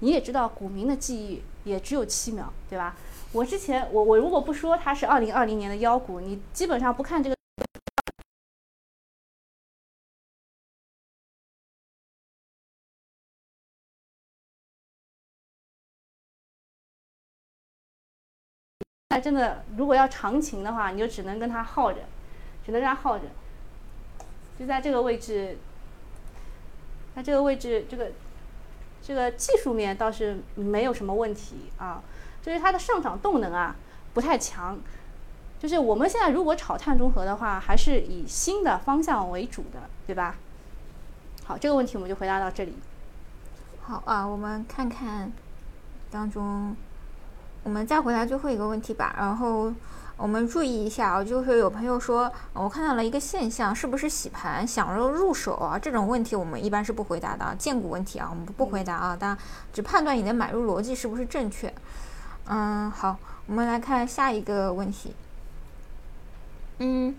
你也知道，股民的记忆也只有七秒，对吧？我之前我我如果不说它是二零二零年的妖股，你基本上不看这个。那真的，如果要长情的话，你就只能跟他耗着，只能跟他耗着。就在这个位置，它这个位置，这个这个技术面倒是没有什么问题啊，就是它的上涨动能啊不太强。就是我们现在如果炒碳中和的话，还是以新的方向为主的，对吧？好，这个问题我们就回答到这里。好啊，我们看看当中。我们再回答最后一个问题吧，然后我们注意一下啊，就是有朋友说，我看到了一个现象，是不是洗盘想要入手啊？这种问题我们一般是不回答的，荐股问题啊，我们不回答啊，大家只判断你的买入逻辑是不是正确。嗯，好，我们来看下一个问题。嗯，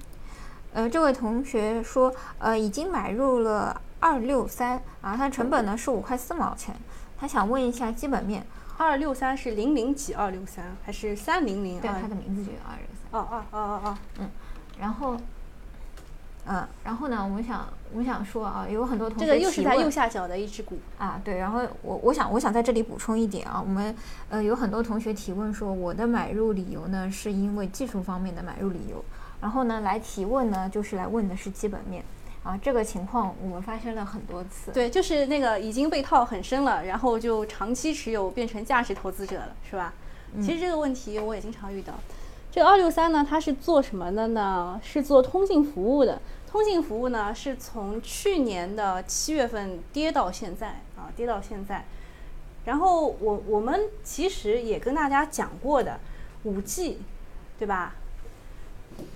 呃，这位同学说，呃，已经买入了二六三啊，它成本呢是五块四毛钱，他想问一下基本面。二六三是零零几二六三还是三零零？对，它的名字就有二六三。哦哦哦哦哦，嗯，然后，嗯，然后呢，我们想，我们想说啊，有很多同学这个又是在右下角的一只股啊，对，然后我我想我想在这里补充一点啊，我们呃有很多同学提问说，我的买入理由呢是因为技术方面的买入理由，然后呢来提问呢就是来问的是基本面。啊，这个情况我们发生了很多次。对，就是那个已经被套很深了，然后就长期持有变成价值投资者了，是吧？其实这个问题我也经常遇到。这个二六三呢，它是做什么的呢？是做通信服务的。通信服务呢，是从去年的七月份跌到现在啊，跌到现在。然后我我们其实也跟大家讲过的，五 G，对吧？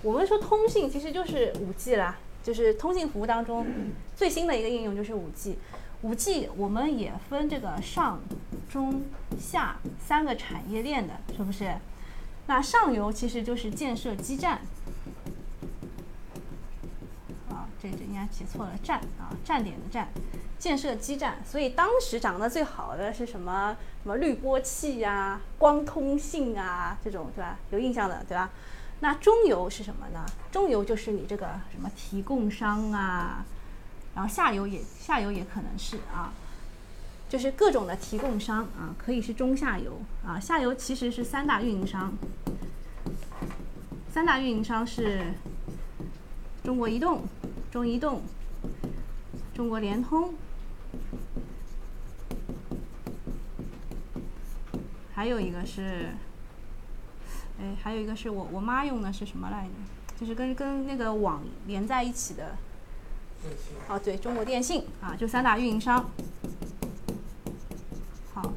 我们说通信其实就是五 G 啦。就是通信服务当中最新的一个应用就是五 G，五 G 我们也分这个上、中、下三个产业链的，是不是？那上游其实就是建设基站，啊，这这应该写错了，站啊，站点的站，建设基站。所以当时涨得最好的是什么？什么滤波器呀、光通信啊这种，对吧？有印象的，对吧？那中游是什么呢？中游就是你这个什么提供商啊，然后下游也下游也可能是啊，就是各种的提供商啊，可以是中下游啊，下游其实是三大运营商，三大运营商是中国移动、中移动、中国联通，还有一个是。哎，还有一个是我我妈用的是什么来着？就是跟跟那个网连在一起的。哦，对，中国电信啊，就三大运营商。好，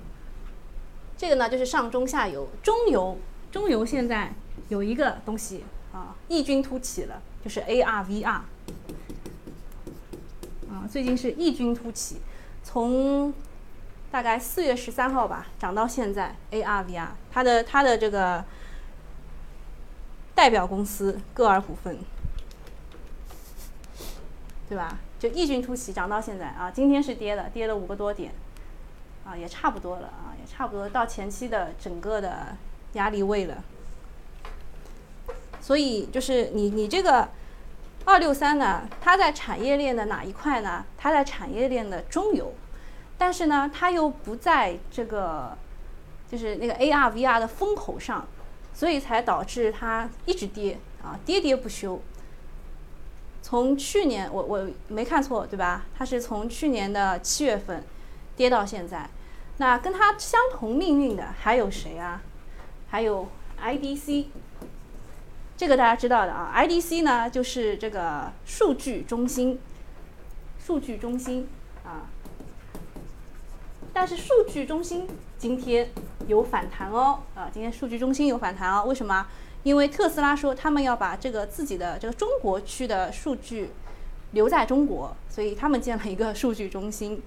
这个呢就是上中下游，中游中游现在有一个东西啊异军突起了，就是 AR VR。啊，最近是异军突起，从大概四月十三号吧涨到现在，AR VR 它的它的这个。代表公司歌尔股份，对吧？就异军突起，涨到现在啊，今天是跌的，跌了五个多点，啊，也差不多了啊，也差不多到前期的整个的压力位了。所以就是你你这个二六三呢，它在产业链的哪一块呢？它在产业链的中游，但是呢，它又不在这个就是那个 AR VR 的风口上。所以才导致它一直跌啊，跌跌不休。从去年我我没看错对吧？它是从去年的七月份跌到现在。那跟它相同命运的还有谁啊？还有 IDC，这个大家知道的啊。IDC 呢就是这个数据中心，数据中心啊。但是数据中心今天有反弹哦，啊，今天数据中心有反弹哦，为什么？因为特斯拉说他们要把这个自己的这个中国区的数据留在中国，所以他们建了一个数据中心，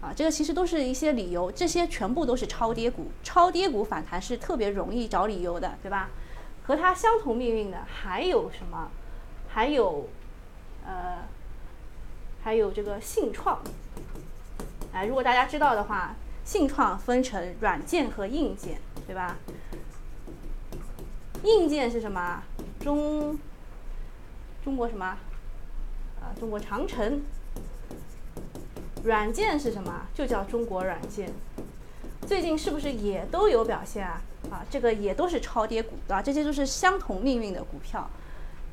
啊，这个其实都是一些理由，这些全部都是超跌股，超跌股反弹是特别容易找理由的，对吧？和它相同命运的还有什么？还有，呃，还有这个信创。哎，如果大家知道的话，信创分成软件和硬件，对吧？硬件是什么？中中国什么？啊，中国长城。软件是什么？就叫中国软件。最近是不是也都有表现啊？啊，这个也都是超跌股，对吧？这些都是相同命运的股票。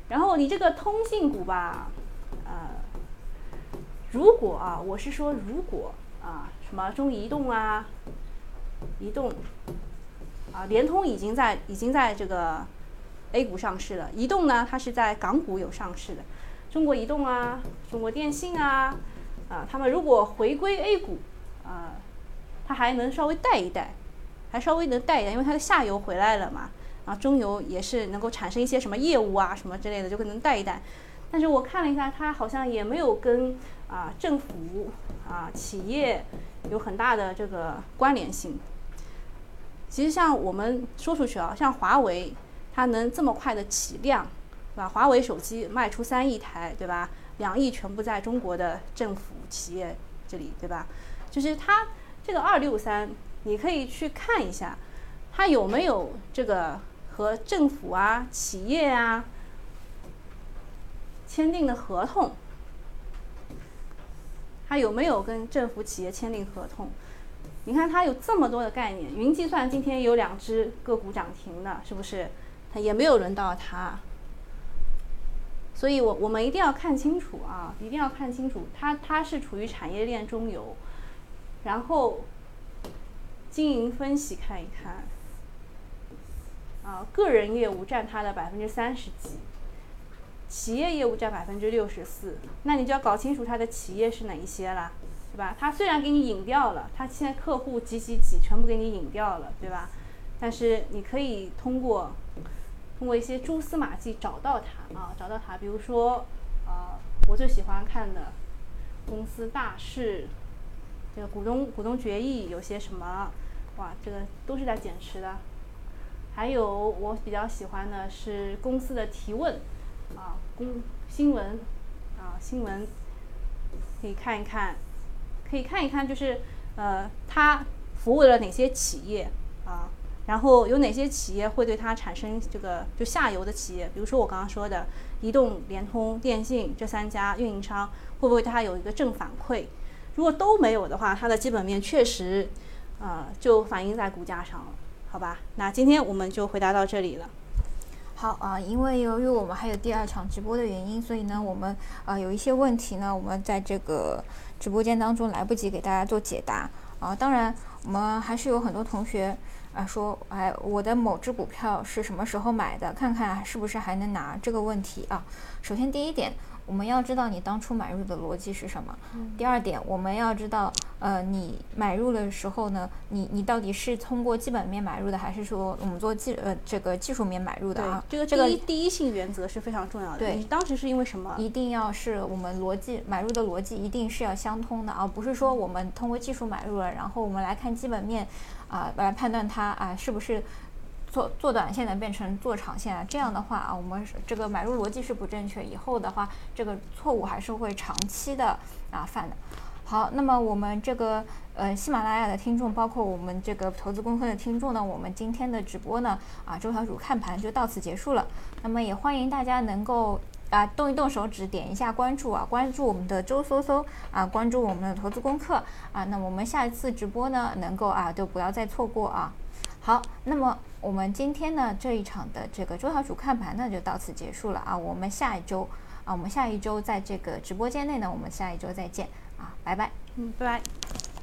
然后你这个通信股吧，呃，如果啊，我是说如果。啊，什么中移动啊，移动，啊，联通已经在已经在这个 A 股上市了。移动呢，它是在港股有上市的。中国移动啊，中国电信啊，啊，他们如果回归 A 股，啊，它还能稍微带一带，还稍微能带一带，因为它的下游回来了嘛。啊，中游也是能够产生一些什么业务啊，什么之类的，就可能带一带。但是我看了一下，它好像也没有跟啊政府啊企业有很大的这个关联性。其实像我们说出去啊，像华为，它能这么快的起量，对吧？华为手机卖出三亿台，对吧？两亿全部在中国的政府企业这里，对吧？就是它这个二六三，你可以去看一下，它有没有这个和政府啊、企业啊。签订的合同，它有没有跟政府企业签订合同？你看它有这么多的概念，云计算今天有两只个股涨停的，是不是？它也没有轮到它，所以我我们一定要看清楚啊，一定要看清楚，它它是处于产业链中游，然后经营分析看一看，啊，个人业务占它的百分之三十几。企业业务占百分之六十四，那你就要搞清楚它的企业是哪一些了，对吧？它虽然给你引掉了，它现在客户几几几全部给你引掉了，对吧？但是你可以通过通过一些蛛丝马迹找到它啊，找到它。比如说，啊，我最喜欢看的公司大事，这个股东股东决议有些什么？哇，这个都是在减持的。还有我比较喜欢的是公司的提问。啊，公新闻，啊新闻，可以看一看，可以看一看，就是呃，它服务了哪些企业啊？然后有哪些企业会对它产生这个就下游的企业，比如说我刚刚说的移动、联通、电信这三家运营商，会不会对它有一个正反馈？如果都没有的话，它的基本面确实，呃，就反映在股价上了，好吧？那今天我们就回答到这里了。好啊，因为由于我们还有第二场直播的原因，所以呢，我们啊有一些问题呢，我们在这个直播间当中来不及给大家做解答啊。当然，我们还是有很多同学啊说，哎，我的某只股票是什么时候买的？看看是不是还能拿这个问题啊。首先第一点。我们要知道你当初买入的逻辑是什么。第二点，我们要知道，呃，你买入的时候呢，你你到底是通过基本面买入的，还是说我们做技呃这个技术面买入的啊？这个这个第一性原则是非常重要的。对，你当时是因为什么？一定要是我们逻辑买入的逻辑一定是要相通的而不是说我们通过技术买入了，然后我们来看基本面，啊，来判断它啊是不是。做做短线的变成做长线啊，这样的话啊，我们这个买入逻辑是不正确，以后的话这个错误还是会长期的啊犯的。好，那么我们这个呃喜马拉雅的听众，包括我们这个投资公会的听众呢，我们今天的直播呢啊周小主看盘就到此结束了。那么也欢迎大家能够啊动一动手指，点一下关注啊，关注我们的周搜搜啊，关注我们的投资功课啊，那我们下一次直播呢能够啊就不要再错过啊。好，那么。我们今天呢这一场的这个周小主看盘呢就到此结束了啊，我们下一周啊，我们下一周在这个直播间内呢，我们下一周再见啊，拜拜，嗯，拜拜。